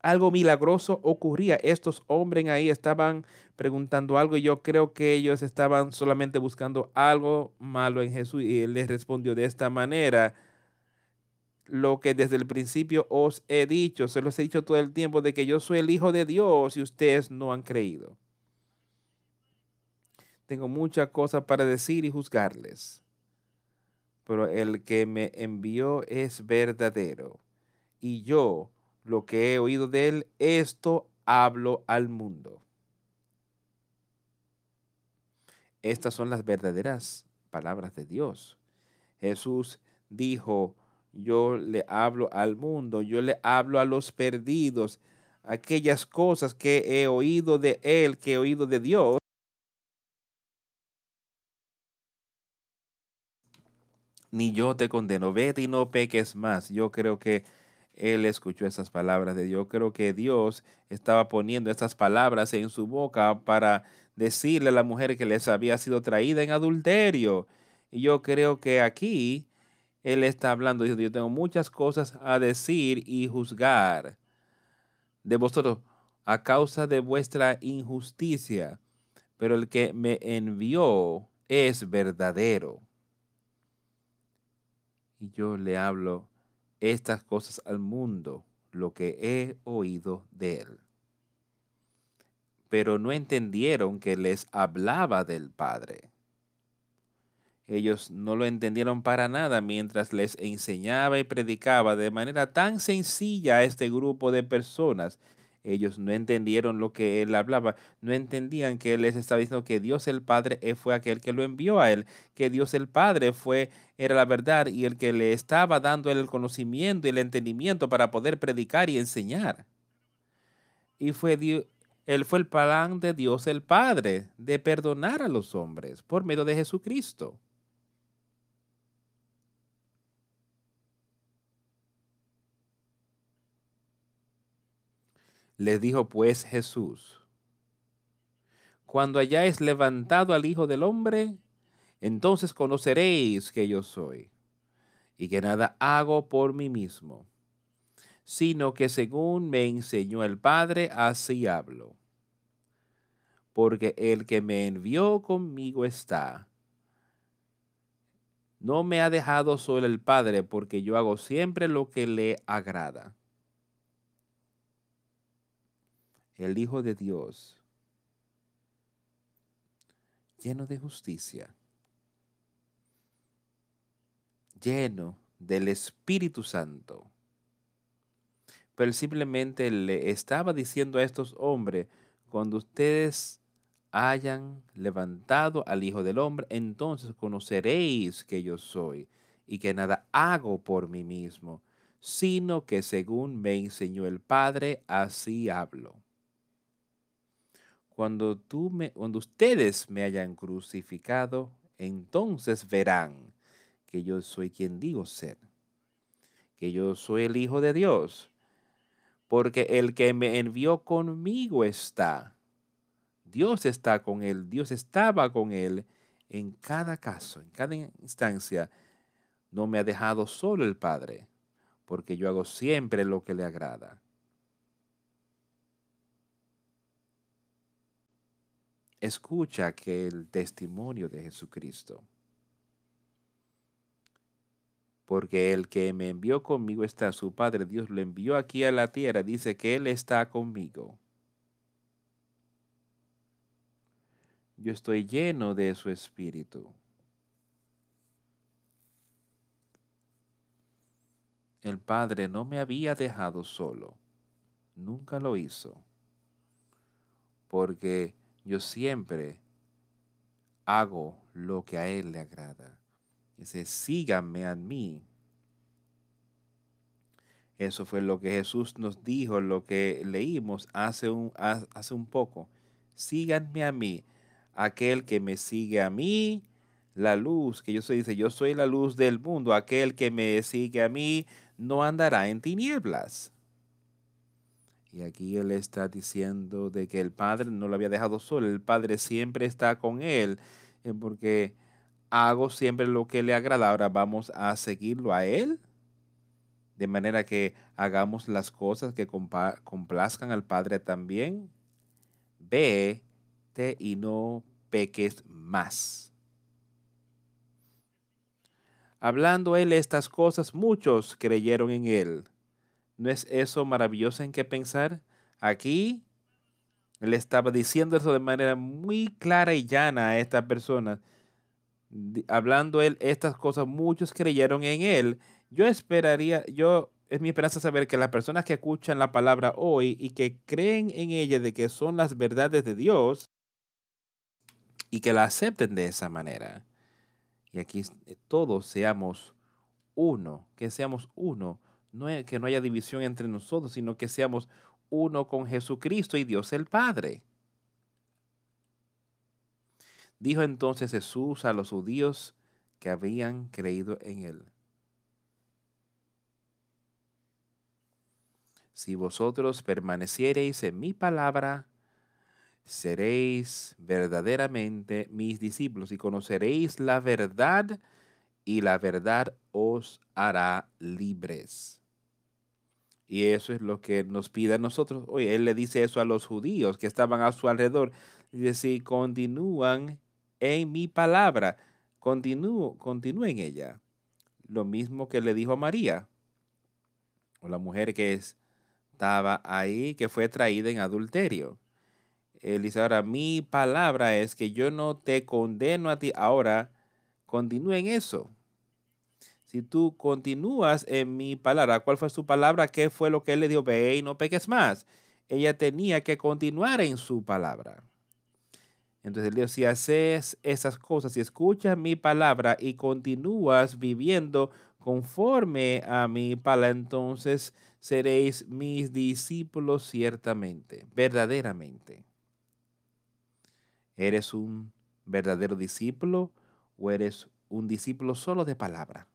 algo milagroso ocurría. Estos hombres ahí estaban preguntando algo y yo creo que ellos estaban solamente buscando algo malo en Jesús y él les respondió de esta manera. lo que desde el principio os he dicho, se los he dicho todo el tiempo de que yo soy el Hijo de Dios y ustedes no han creído. Tengo muchas cosas para decir y juzgarles, pero el que me envió es verdadero y yo lo que he oído de él, esto hablo al mundo. Estas son las verdaderas palabras de Dios. Jesús dijo, yo le hablo al mundo, yo le hablo a los perdidos, aquellas cosas que he oído de Él, que he oído de Dios. Ni yo te condeno, vete y no peques más. Yo creo que él escuchó esas palabras de Dios. Creo que Dios estaba poniendo estas palabras en su boca para decirle a la mujer que les había sido traída en adulterio. Y yo creo que aquí Él está hablando, yo tengo muchas cosas a decir y juzgar de vosotros a causa de vuestra injusticia, pero el que me envió es verdadero. Y yo le hablo estas cosas al mundo, lo que he oído de él pero no entendieron que les hablaba del Padre. Ellos no lo entendieron para nada mientras les enseñaba y predicaba de manera tan sencilla a este grupo de personas. Ellos no entendieron lo que él hablaba, no entendían que él les estaba diciendo que Dios el Padre fue aquel que lo envió a él, que Dios el Padre fue era la verdad y el que le estaba dando el conocimiento y el entendimiento para poder predicar y enseñar. Y fue Dios, él fue el plan de Dios el Padre de perdonar a los hombres por medio de Jesucristo. Les dijo pues Jesús, cuando hayáis levantado al Hijo del Hombre, entonces conoceréis que yo soy, y que nada hago por mí mismo, sino que según me enseñó el Padre, así hablo porque el que me envió conmigo está. No me ha dejado solo el Padre, porque yo hago siempre lo que le agrada. El Hijo de Dios, lleno de justicia, lleno del Espíritu Santo. Pero simplemente le estaba diciendo a estos hombres, cuando ustedes hayan levantado al Hijo del Hombre, entonces conoceréis que yo soy y que nada hago por mí mismo, sino que según me enseñó el Padre, así hablo. Cuando, tú me, cuando ustedes me hayan crucificado, entonces verán que yo soy quien digo ser, que yo soy el Hijo de Dios, porque el que me envió conmigo está Dios está con él, Dios estaba con él en cada caso, en cada instancia. No me ha dejado solo el Padre, porque yo hago siempre lo que le agrada. Escucha que el testimonio de Jesucristo. Porque el que me envió conmigo está, su Padre Dios lo envió aquí a la tierra, dice que Él está conmigo. yo estoy lleno de su espíritu. El Padre no me había dejado solo, nunca lo hizo, porque yo siempre hago lo que a Él le agrada. Dice, síganme a mí. Eso fue lo que Jesús nos dijo, lo que leímos hace un, hace un poco. Síganme a mí aquel que me sigue a mí, la luz, que yo dice, yo soy la luz del mundo, aquel que me sigue a mí no andará en tinieblas. Y aquí él está diciendo de que el Padre no lo había dejado solo, el Padre siempre está con él, eh, porque hago siempre lo que le agrada. Ahora vamos a seguirlo a él, de manera que hagamos las cosas que complazcan al Padre también. Ve y no peques más. Hablando él estas cosas, muchos creyeron en él. ¿No es eso maravilloso en qué pensar? Aquí él estaba diciendo eso de manera muy clara y llana a estas personas. Hablando él estas cosas, muchos creyeron en él. Yo esperaría, yo es mi esperanza saber que las personas que escuchan la palabra hoy y que creen en ella de que son las verdades de Dios y que la acepten de esa manera. Y aquí eh, todos seamos uno, que seamos uno, no es que no haya división entre nosotros, sino que seamos uno con Jesucristo y Dios el Padre. Dijo entonces Jesús a los judíos que habían creído en él. Si vosotros permaneciereis en mi palabra, seréis verdaderamente mis discípulos y conoceréis la verdad y la verdad os hará libres. Y eso es lo que nos pide a nosotros. Oye, él le dice eso a los judíos que estaban a su alrededor. Dice, si continúan en mi palabra, continúen ella. Lo mismo que le dijo a María, o la mujer que estaba ahí, que fue traída en adulterio. Él dice, ahora mi palabra es que yo no te condeno a ti. Ahora, continúa en eso. Si tú continúas en mi palabra, ¿cuál fue su palabra? ¿Qué fue lo que él le dio? Ve y no peques más. Ella tenía que continuar en su palabra. Entonces él dijo, si haces esas cosas, si escuchas mi palabra y continúas viviendo conforme a mi palabra, entonces seréis mis discípulos ciertamente, verdaderamente. ¿Eres un verdadero discípulo o eres un discípulo solo de palabra?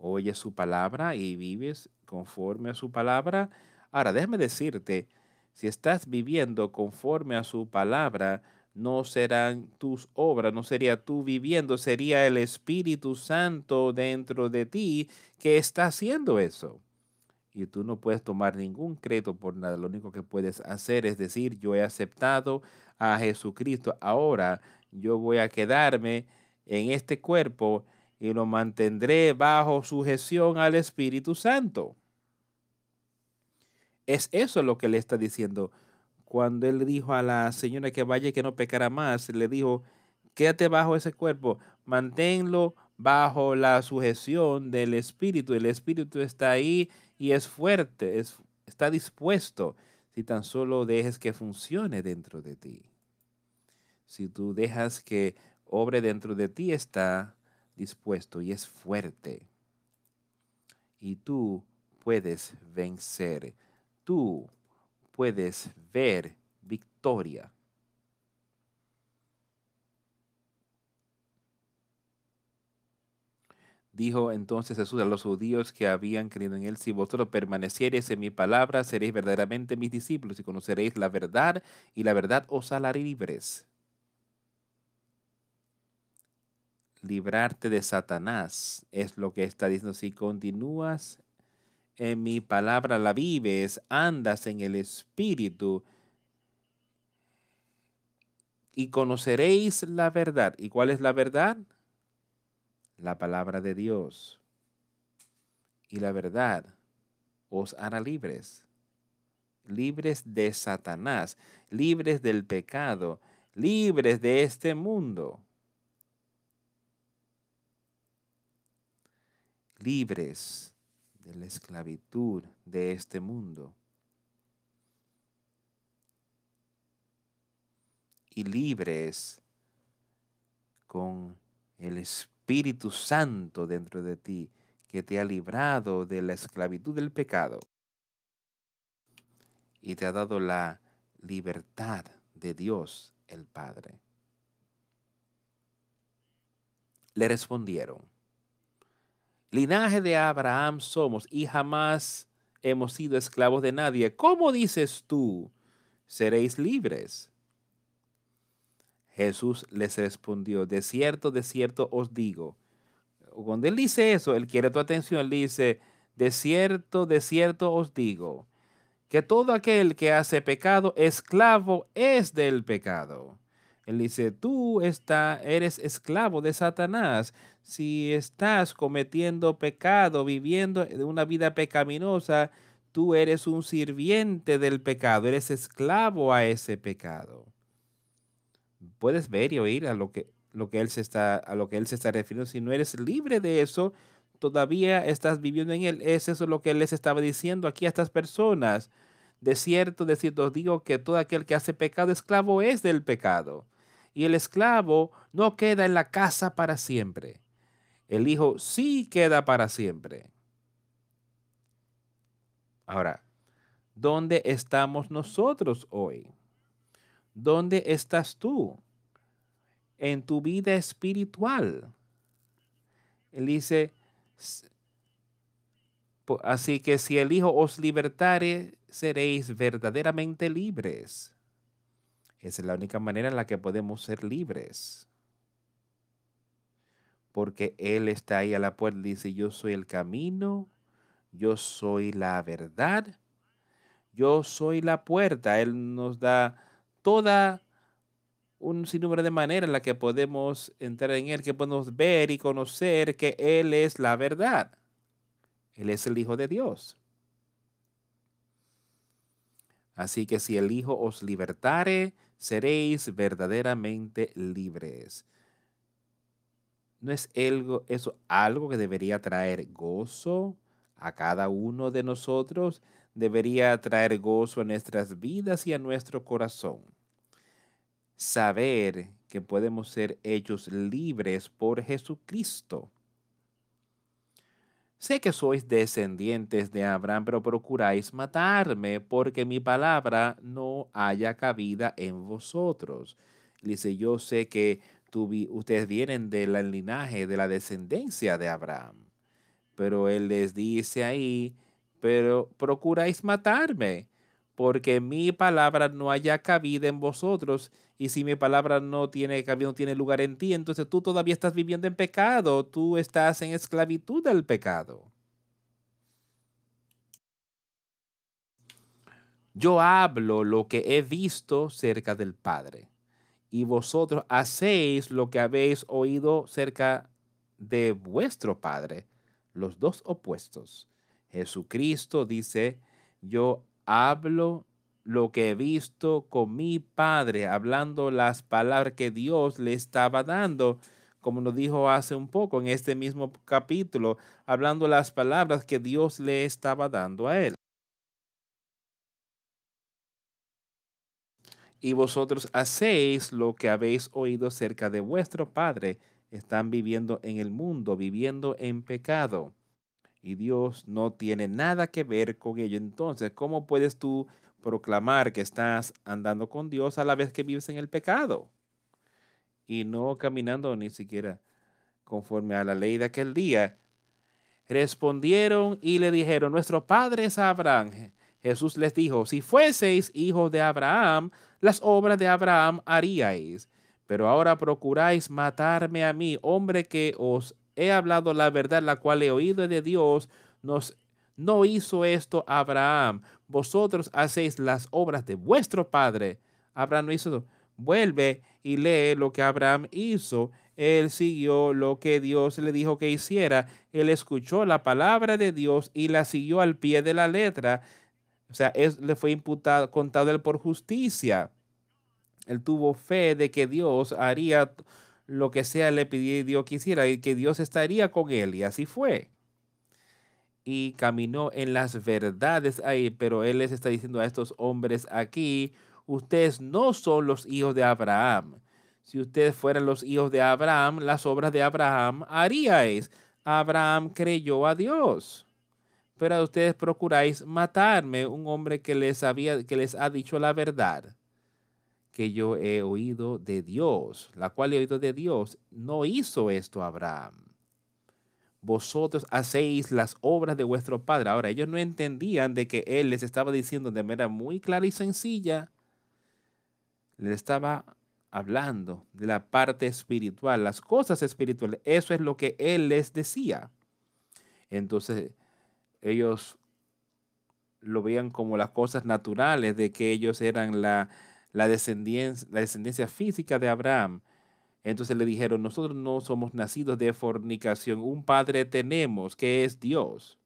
Oyes su palabra y vives conforme a su palabra. Ahora, déjame decirte, si estás viviendo conforme a su palabra, no serán tus obras, no sería tú viviendo, sería el Espíritu Santo dentro de ti que está haciendo eso. Y tú no puedes tomar ningún crédito por nada. Lo único que puedes hacer es decir, yo he aceptado a Jesucristo. Ahora yo voy a quedarme en este cuerpo y lo mantendré bajo sujeción al Espíritu Santo. Es eso lo que le está diciendo. Cuando él dijo a la señora que vaya y que no pecara más, le dijo, quédate bajo ese cuerpo, manténlo bajo la sujeción del Espíritu. El Espíritu está ahí y es fuerte, está dispuesto si tan solo dejes que funcione dentro de ti. Si tú dejas que obre dentro de ti, está dispuesto y es fuerte. Y tú puedes vencer. Tú puedes ver victoria. Dijo entonces Jesús a los judíos que habían creído en él, si vosotros permaneciereis en mi palabra, seréis verdaderamente mis discípulos y conoceréis la verdad y la verdad os hará libres. Librarte de Satanás. Es lo que está diciendo. Si continúas en mi palabra, la vives, andas en el Espíritu y conoceréis la verdad. ¿Y cuál es la verdad? La palabra de Dios. Y la verdad os hará libres. Libres de Satanás, libres del pecado, libres de este mundo. Libres de la esclavitud de este mundo. Y libres con el Espíritu Santo dentro de ti, que te ha librado de la esclavitud del pecado y te ha dado la libertad de Dios el Padre. Le respondieron, linaje de Abraham somos y jamás hemos sido esclavos de nadie. ¿Cómo dices tú, seréis libres? Jesús les respondió, de cierto, de cierto os digo. Cuando él dice eso, él quiere tu atención, él dice, de cierto, de cierto os digo, que todo aquel que hace pecado, esclavo es del pecado. Él dice, tú está, eres esclavo de Satanás. Si estás cometiendo pecado, viviendo una vida pecaminosa, tú eres un sirviente del pecado, eres esclavo a ese pecado. Puedes ver y oír a lo que, lo que él se está, a lo que él se está refiriendo. Si no eres libre de eso, todavía estás viviendo en él. Es eso lo que él les estaba diciendo aquí a estas personas. De cierto, de cierto, os digo que todo aquel que hace pecado, esclavo es del pecado. Y el esclavo no queda en la casa para siempre. El hijo sí queda para siempre. Ahora, ¿dónde estamos nosotros hoy? ¿Dónde estás tú en tu vida espiritual? Él dice, así que si el Hijo os libertare, seréis verdaderamente libres. Esa es la única manera en la que podemos ser libres. Porque Él está ahí a la puerta dice, yo soy el camino, yo soy la verdad, yo soy la puerta. Él nos da toda un sinnúmero de maneras en la que podemos entrar en Él, que podemos ver y conocer que Él es la verdad. Él es el Hijo de Dios. Así que si el Hijo os libertare, seréis verdaderamente libres. ¿No es algo, eso algo que debería traer gozo a cada uno de nosotros? Debería traer gozo a nuestras vidas y a nuestro corazón. Saber que podemos ser hechos libres por Jesucristo. Sé que sois descendientes de Abraham, pero procuráis matarme porque mi palabra no haya cabida en vosotros. Dice, yo sé que ustedes vienen del linaje, de la descendencia de Abraham. Pero él les dice ahí, pero procuráis matarme porque mi palabra no haya cabida en vosotros. Y si mi palabra no tiene cabida, no tiene lugar en ti, entonces tú todavía estás viviendo en pecado, tú estás en esclavitud del pecado. Yo hablo lo que he visto cerca del Padre, y vosotros hacéis lo que habéis oído cerca de vuestro Padre, los dos opuestos. Jesucristo dice, yo hablo lo que he visto con mi Padre, hablando las palabras que Dios le estaba dando, como nos dijo hace un poco en este mismo capítulo, hablando las palabras que Dios le estaba dando a él. Y vosotros hacéis lo que habéis oído cerca de vuestro Padre. Están viviendo en el mundo, viviendo en pecado y Dios no tiene nada que ver con ello. Entonces, ¿cómo puedes tú proclamar que estás andando con Dios a la vez que vives en el pecado? Y no caminando ni siquiera conforme a la ley de aquel día. Respondieron y le dijeron, nuestro padre es Abraham. Jesús les dijo, si fueseis hijos de Abraham, las obras de Abraham haríais. Pero ahora procuráis matarme a mí, hombre que os he hablado la verdad, la cual he oído de Dios, nos, no hizo esto Abraham. Vosotros hacéis las obras de vuestro padre. Abraham no hizo. Vuelve y lee lo que Abraham hizo. Él siguió lo que Dios le dijo que hiciera. Él escuchó la palabra de Dios y la siguió al pie de la letra. O sea, le fue imputado, contado él por justicia. Él tuvo fe de que Dios haría lo que sea le pidió que hiciera y que Dios estaría con él. Y así fue. Y caminó en las verdades ahí, pero él les está diciendo a estos hombres aquí, ustedes no son los hijos de Abraham. Si ustedes fueran los hijos de Abraham, las obras de Abraham haríais. Abraham creyó a Dios. Pero ustedes procuráis matarme, un hombre que les había, que les ha dicho la verdad que yo he oído de Dios, la cual he oído de Dios, no hizo esto Abraham. Vosotros hacéis las obras de vuestro padre. Ahora, ellos no entendían de que él les estaba diciendo de manera muy clara y sencilla, les estaba hablando de la parte espiritual, las cosas espirituales. Eso es lo que él les decía. Entonces, ellos lo veían como las cosas naturales de que ellos eran la, descendencia, la descendencia física de Abraham. Entonces le dijeron, nosotros no somos nacidos de fornicación, un padre tenemos que es Dios.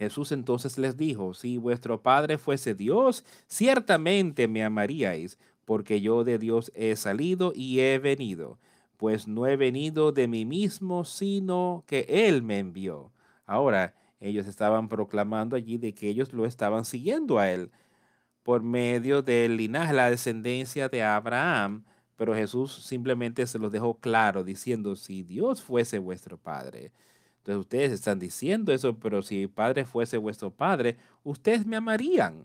Jesús entonces les dijo, si vuestro Padre fuese Dios, ciertamente me amaríais, porque yo de Dios he salido y he venido, pues no he venido de mí mismo, sino que Él me envió. Ahora, ellos estaban proclamando allí de que ellos lo estaban siguiendo a Él por medio del linaje, la descendencia de Abraham, pero Jesús simplemente se los dejó claro diciendo, si Dios fuese vuestro Padre, entonces ustedes están diciendo eso, pero si Padre fuese vuestro Padre, ustedes me amarían.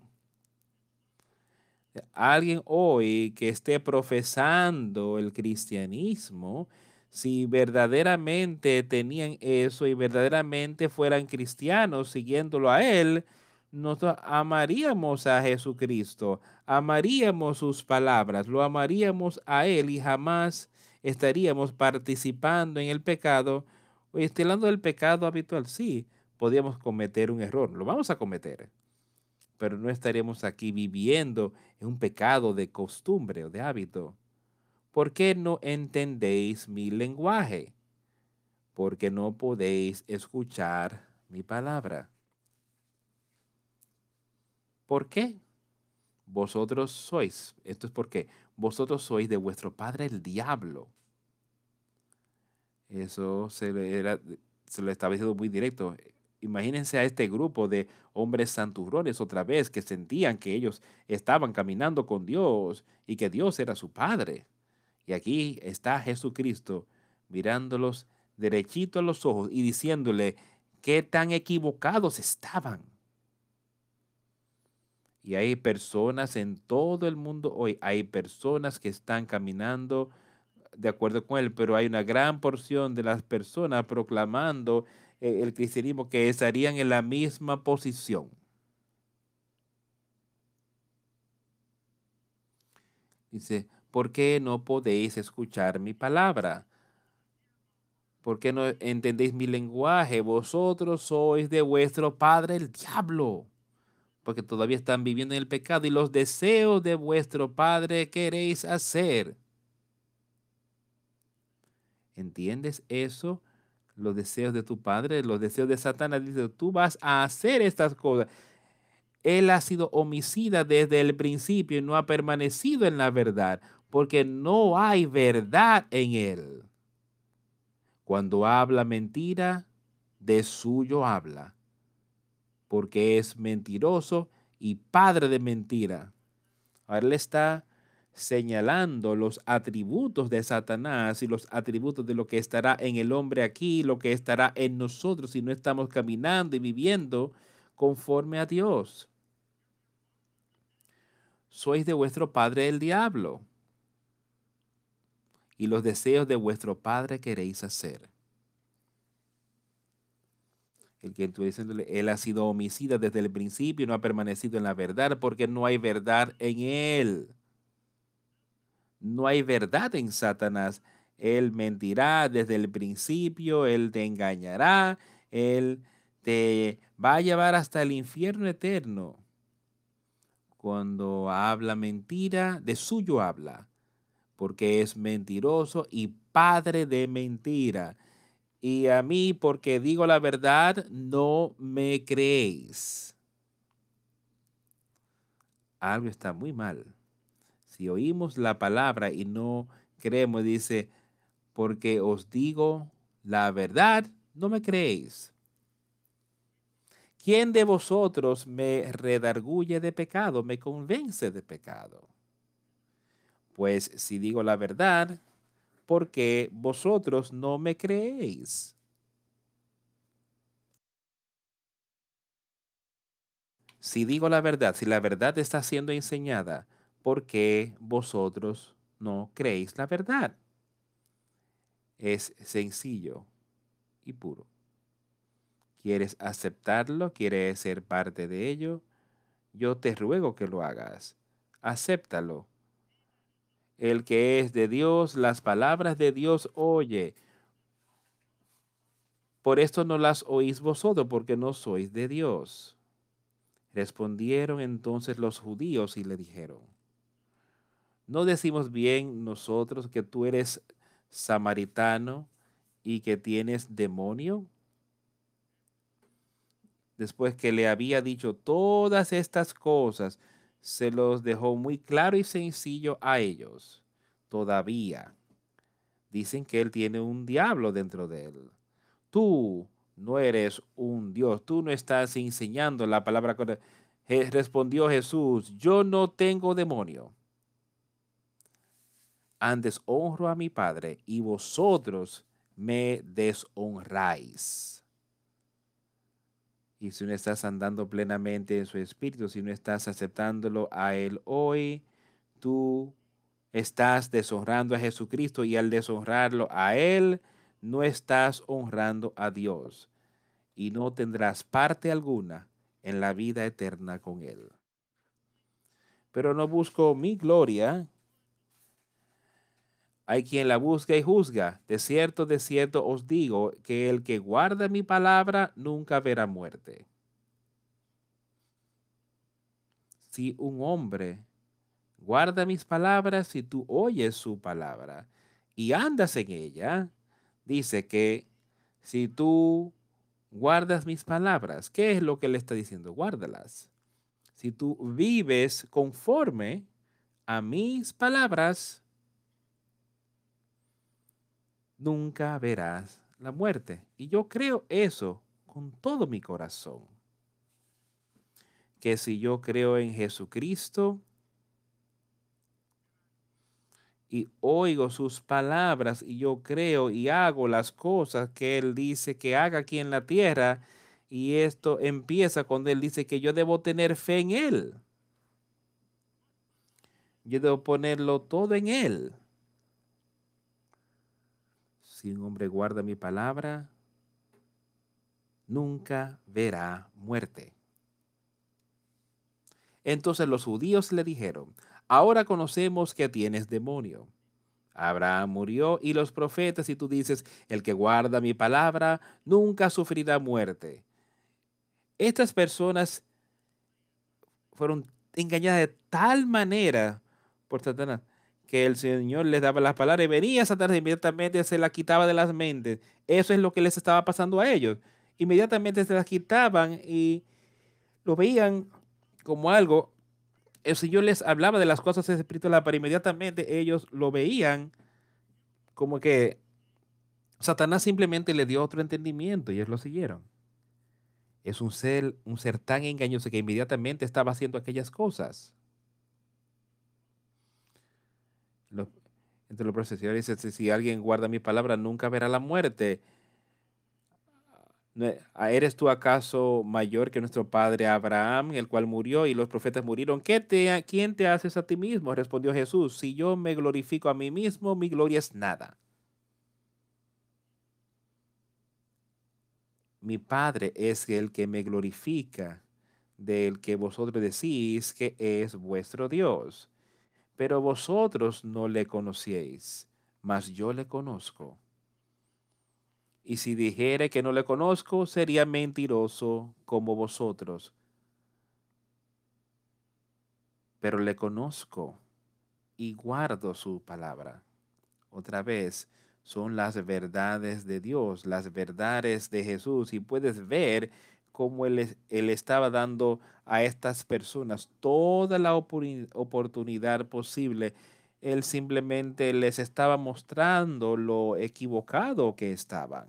Alguien hoy que esté profesando el cristianismo, si verdaderamente tenían eso y verdaderamente fueran cristianos siguiéndolo a Él, nosotros amaríamos a Jesucristo, amaríamos sus palabras, lo amaríamos a Él y jamás estaríamos participando en el pecado Oye, estoy hablando del pecado habitual. Sí, podríamos cometer un error, lo vamos a cometer, pero no estaríamos aquí viviendo en un pecado de costumbre o de hábito. ¿Por qué no entendéis mi lenguaje? Porque no podéis escuchar mi palabra. ¿Por qué? Vosotros sois, esto es porque vosotros sois de vuestro padre el diablo eso se le, era, se lo estaba diciendo muy directo. Imagínense a este grupo de hombres santurrones otra vez que sentían que ellos estaban caminando con Dios y que Dios era su Padre. Y aquí está Jesucristo mirándolos derechito a los ojos y diciéndole qué tan equivocados estaban. Y hay personas en todo el mundo hoy, hay personas que están caminando de acuerdo con él, pero hay una gran porción de las personas proclamando eh, el cristianismo que estarían en la misma posición. Dice, ¿por qué no podéis escuchar mi palabra? ¿Por qué no entendéis mi lenguaje? Vosotros sois de vuestro padre el diablo, porque todavía están viviendo en el pecado y los deseos de vuestro padre queréis hacer. ¿Entiendes eso? Los deseos de tu padre, los deseos de Satanás. Dice, tú vas a hacer estas cosas. Él ha sido homicida desde el principio y no ha permanecido en la verdad, porque no hay verdad en él. Cuando habla mentira, de suyo habla, porque es mentiroso y padre de mentira. Ahora él está señalando los atributos de Satanás y los atributos de lo que estará en el hombre aquí, lo que estará en nosotros si no estamos caminando y viviendo conforme a Dios. Sois de vuestro padre el diablo y los deseos de vuestro padre queréis hacer. El que estoy diciéndole, él ha sido homicida desde el principio no ha permanecido en la verdad porque no hay verdad en él. No hay verdad en Satanás. Él mentirá desde el principio, él te engañará, él te va a llevar hasta el infierno eterno. Cuando habla mentira, de suyo habla, porque es mentiroso y padre de mentira. Y a mí, porque digo la verdad, no me creéis. Algo está muy mal. Si oímos la palabra y no creemos, dice, porque os digo la verdad, no me creéis. ¿Quién de vosotros me redarguye de pecado, me convence de pecado? Pues si digo la verdad, porque vosotros no me creéis. Si digo la verdad, si la verdad está siendo enseñada, porque vosotros no creéis la verdad. Es sencillo y puro. ¿Quieres aceptarlo? ¿Quieres ser parte de ello? Yo te ruego que lo hagas. Acéptalo. El que es de Dios, las palabras de Dios oye. Por esto no las oís vosotros, porque no sois de Dios. Respondieron entonces los judíos y le dijeron, ¿No decimos bien nosotros que tú eres samaritano y que tienes demonio? Después que le había dicho todas estas cosas, se los dejó muy claro y sencillo a ellos. Todavía dicen que él tiene un diablo dentro de él. Tú no eres un Dios, tú no estás enseñando la palabra. Respondió Jesús, yo no tengo demonio. Antes honro a mi Padre y vosotros me deshonráis. Y si no estás andando plenamente en su espíritu, si no estás aceptándolo a Él hoy, tú estás deshonrando a Jesucristo y al deshonrarlo a Él, no estás honrando a Dios y no tendrás parte alguna en la vida eterna con Él. Pero no busco mi gloria. Hay quien la busca y juzga. De cierto, de cierto os digo que el que guarda mi palabra nunca verá muerte. Si un hombre guarda mis palabras, si tú oyes su palabra y andas en ella, dice que si tú guardas mis palabras, ¿qué es lo que le está diciendo? Guárdalas. Si tú vives conforme a mis palabras, nunca verás la muerte. Y yo creo eso con todo mi corazón. Que si yo creo en Jesucristo, y oigo sus palabras y yo creo y hago las cosas que Él dice que haga aquí en la tierra. Y esto empieza cuando Él dice que yo debo tener fe en Él. Yo debo ponerlo todo en Él. Si un hombre guarda mi palabra, nunca verá muerte. Entonces los judíos le dijeron, ahora conocemos que tienes demonio. Abraham murió y los profetas, y tú dices, el que guarda mi palabra nunca sufrirá muerte. Estas personas fueron engañadas de tal manera por Satanás que el Señor les daba las palabras y venía Satanás inmediatamente se las quitaba de las mentes. Eso es lo que les estaba pasando a ellos. Inmediatamente se las quitaban y lo veían como algo el Señor les hablaba de las cosas espirituales, pero inmediatamente ellos lo veían como que Satanás simplemente le dio otro entendimiento y ellos lo siguieron. Es un ser, un ser tan engañoso que inmediatamente estaba haciendo aquellas cosas. Entre los profesores dice, si alguien guarda mi palabra, nunca verá la muerte. ¿Eres tú acaso mayor que nuestro padre Abraham, el cual murió y los profetas murieron? ¿Qué te, ¿Quién te haces a ti mismo? Respondió Jesús. Si yo me glorifico a mí mismo, mi gloria es nada. Mi Padre es el que me glorifica, del que vosotros decís que es vuestro Dios. Pero vosotros no le conocíais, mas yo le conozco y si dijere que no le conozco, sería mentiroso como vosotros. Pero le conozco y guardo su palabra. Otra vez, son las verdades de Dios, las verdades de Jesús. Y puedes ver cómo él, él estaba dando a estas personas toda la oportunidad posible él simplemente les estaba mostrando lo equivocado que estaban.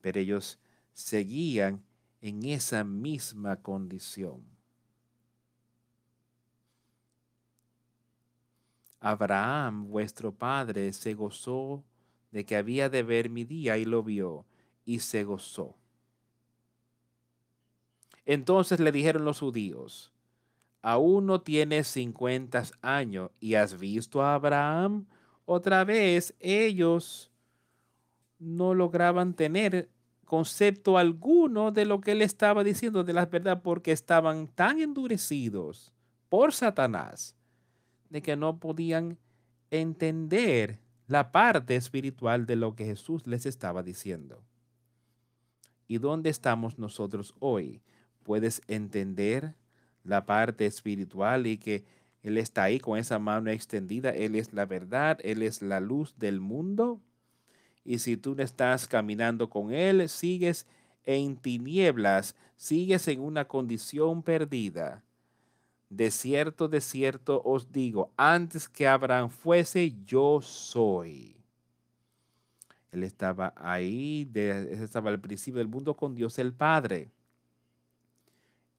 Pero ellos seguían en esa misma condición. Abraham, vuestro padre, se gozó de que había de ver mi día y lo vio y se gozó. Entonces le dijeron los judíos, aún no tienes 50 años y has visto a Abraham, otra vez ellos no lograban tener concepto alguno de lo que él estaba diciendo de la verdad porque estaban tan endurecidos por Satanás de que no podían entender la parte espiritual de lo que Jesús les estaba diciendo. ¿Y dónde estamos nosotros hoy? ¿Puedes entender la parte espiritual y que Él está ahí con esa mano extendida. Él es la verdad. Él es la luz del mundo. Y si tú no estás caminando con Él, sigues en tinieblas, sigues en una condición perdida. De cierto, de cierto os digo, antes que Abraham fuese, yo soy. Él estaba ahí, estaba al principio del mundo con Dios el Padre.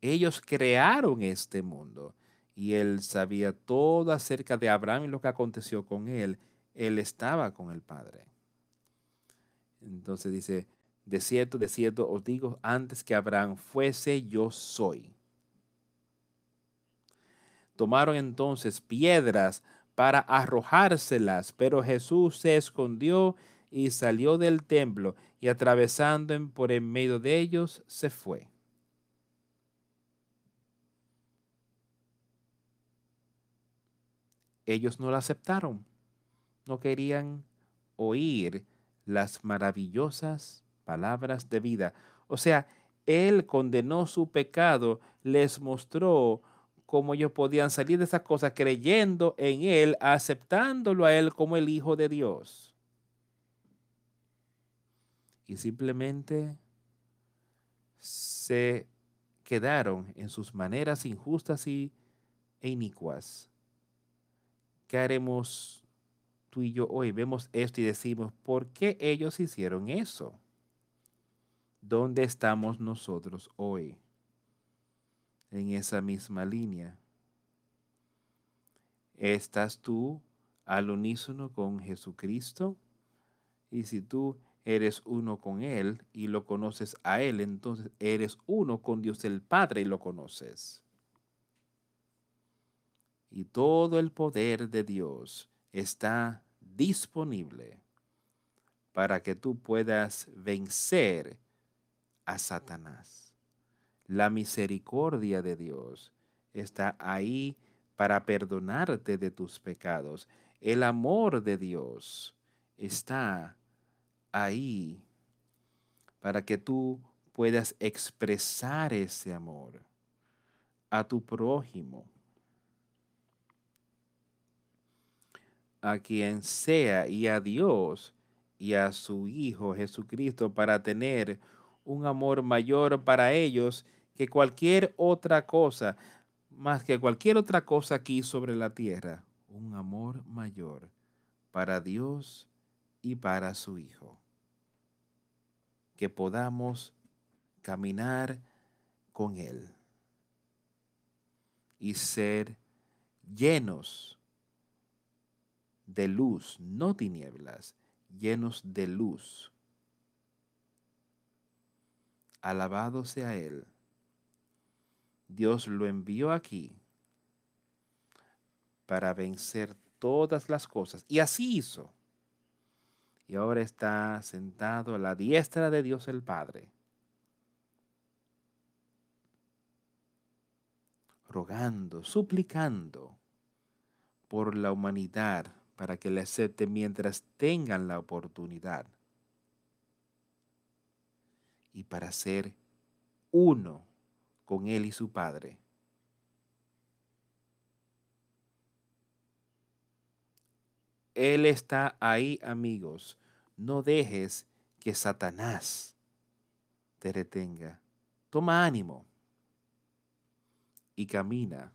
Ellos crearon este mundo y él sabía todo acerca de Abraham y lo que aconteció con él. Él estaba con el Padre. Entonces dice, de cierto, de cierto os digo, antes que Abraham fuese, yo soy. Tomaron entonces piedras para arrojárselas, pero Jesús se escondió y salió del templo y atravesando por en medio de ellos se fue. Ellos no la aceptaron, no querían oír las maravillosas palabras de vida. O sea, Él condenó su pecado, les mostró cómo ellos podían salir de esas cosas creyendo en Él, aceptándolo a Él como el Hijo de Dios. Y simplemente se quedaron en sus maneras injustas y, e inicuas. ¿Qué haremos tú y yo hoy vemos esto y decimos, ¿por qué ellos hicieron eso? ¿Dónde estamos nosotros hoy? En esa misma línea. ¿Estás tú al unísono con Jesucristo? Y si tú eres uno con Él y lo conoces a Él, entonces eres uno con Dios el Padre y lo conoces. Y todo el poder de Dios está disponible para que tú puedas vencer a Satanás. La misericordia de Dios está ahí para perdonarte de tus pecados. El amor de Dios está ahí para que tú puedas expresar ese amor a tu prójimo a quien sea y a Dios y a su Hijo Jesucristo para tener un amor mayor para ellos que cualquier otra cosa, más que cualquier otra cosa aquí sobre la tierra, un amor mayor para Dios y para su Hijo. Que podamos caminar con Él y ser llenos de luz, no tinieblas, llenos de luz. Alabado sea Él. Dios lo envió aquí para vencer todas las cosas. Y así hizo. Y ahora está sentado a la diestra de Dios el Padre, rogando, suplicando por la humanidad, para que le acepte mientras tengan la oportunidad. Y para ser uno con Él y su Padre. Él está ahí, amigos. No dejes que Satanás te retenga. Toma ánimo y camina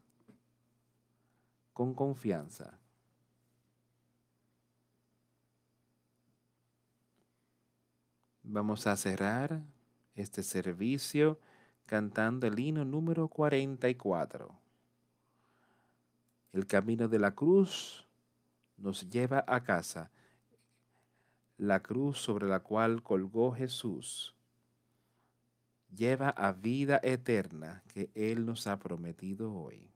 con confianza Vamos a cerrar este servicio cantando el himno número 44. El camino de la cruz nos lleva a casa. La cruz sobre la cual colgó Jesús lleva a vida eterna que Él nos ha prometido hoy.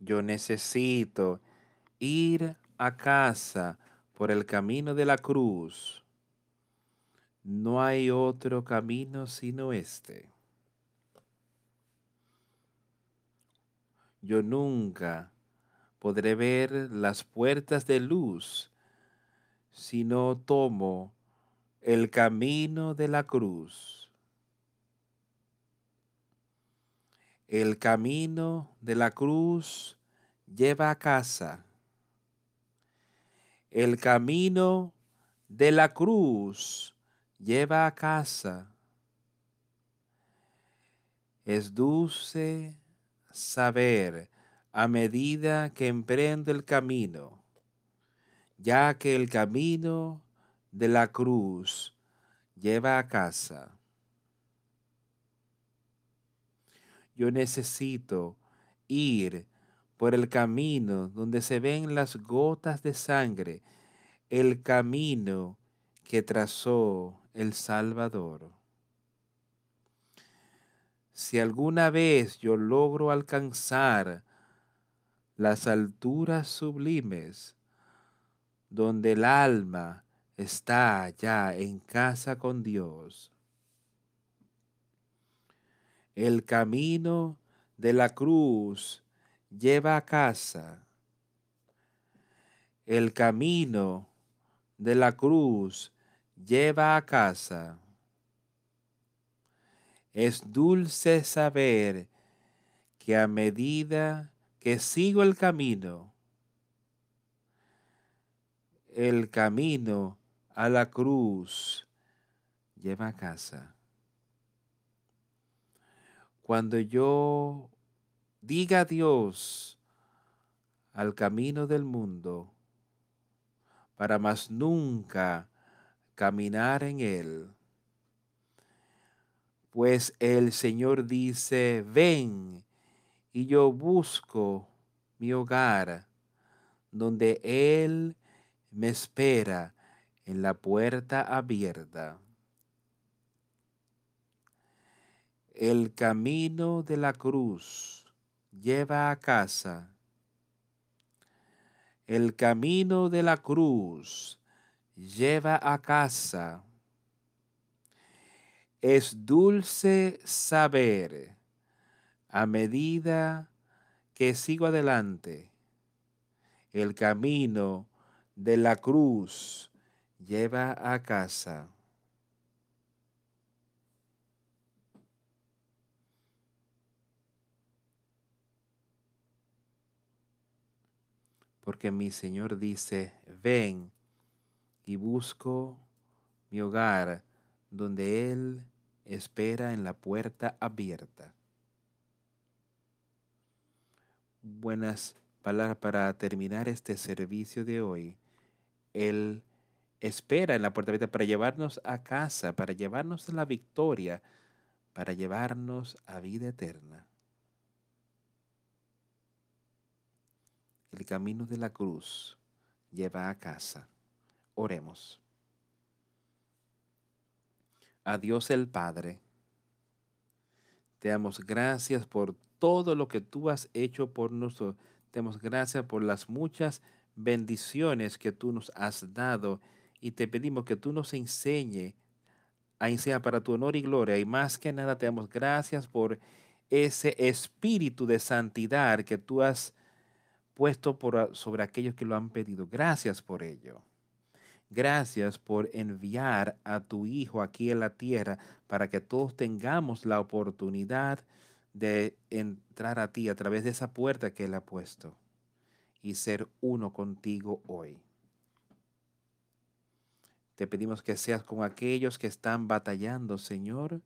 Yo necesito ir a casa por el camino de la cruz. No hay otro camino sino este. yo nunca podré ver las puertas de luz si no tomo el camino de la cruz. El camino de la cruz lleva a casa. El camino de la cruz lleva a casa. Es dulce saber a medida que emprende el camino, ya que el camino de la cruz lleva a casa. Yo necesito ir por el camino donde se ven las gotas de sangre, el camino que trazó el Salvador. Si alguna vez yo logro alcanzar las alturas sublimes, donde el alma está ya en casa con Dios, el camino de la cruz lleva a casa. El camino de la cruz lleva a casa. Es dulce saber que a medida que sigo el camino, el camino a la cruz lleva a casa. Cuando yo diga adiós al camino del mundo, para más nunca caminar en él, pues el Señor dice, ven y yo busco mi hogar, donde Él me espera en la puerta abierta. El camino de la cruz lleva a casa. El camino de la cruz lleva a casa. Es dulce saber a medida que sigo adelante. El camino de la cruz lleva a casa. Porque mi Señor dice, ven y busco mi hogar donde Él espera en la puerta abierta. Buenas palabras para terminar este servicio de hoy. Él espera en la puerta abierta para llevarnos a casa, para llevarnos a la victoria, para llevarnos a vida eterna. El camino de la cruz lleva a casa. Oremos. A Dios el Padre, te damos gracias por todo lo que tú has hecho por nosotros. Te damos gracias por las muchas bendiciones que tú nos has dado y te pedimos que tú nos enseñe a enseñar para tu honor y gloria. Y más que nada te damos gracias por ese espíritu de santidad que tú has puesto por, sobre aquellos que lo han pedido. Gracias por ello. Gracias por enviar a tu Hijo aquí en la tierra para que todos tengamos la oportunidad de entrar a ti a través de esa puerta que Él ha puesto y ser uno contigo hoy. Te pedimos que seas con aquellos que están batallando, Señor.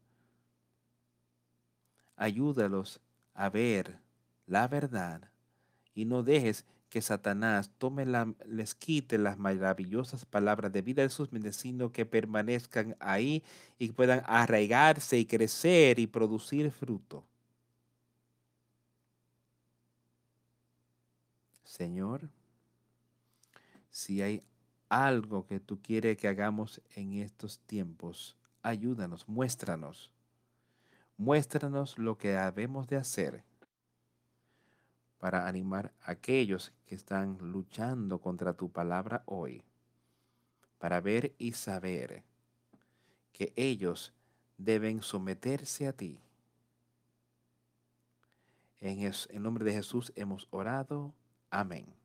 Ayúdalos a ver la verdad y no dejes que Satanás tome la, les quite las maravillosas palabras de vida de sus mendecinos que permanezcan ahí y puedan arraigarse y crecer y producir fruto. Señor, si hay algo que tú quieres que hagamos en estos tiempos, ayúdanos, muéstranos. Muéstranos lo que debemos de hacer para animar a aquellos que están luchando contra tu palabra hoy, para ver y saber que ellos deben someterse a ti. En el nombre de Jesús hemos orado. Amén.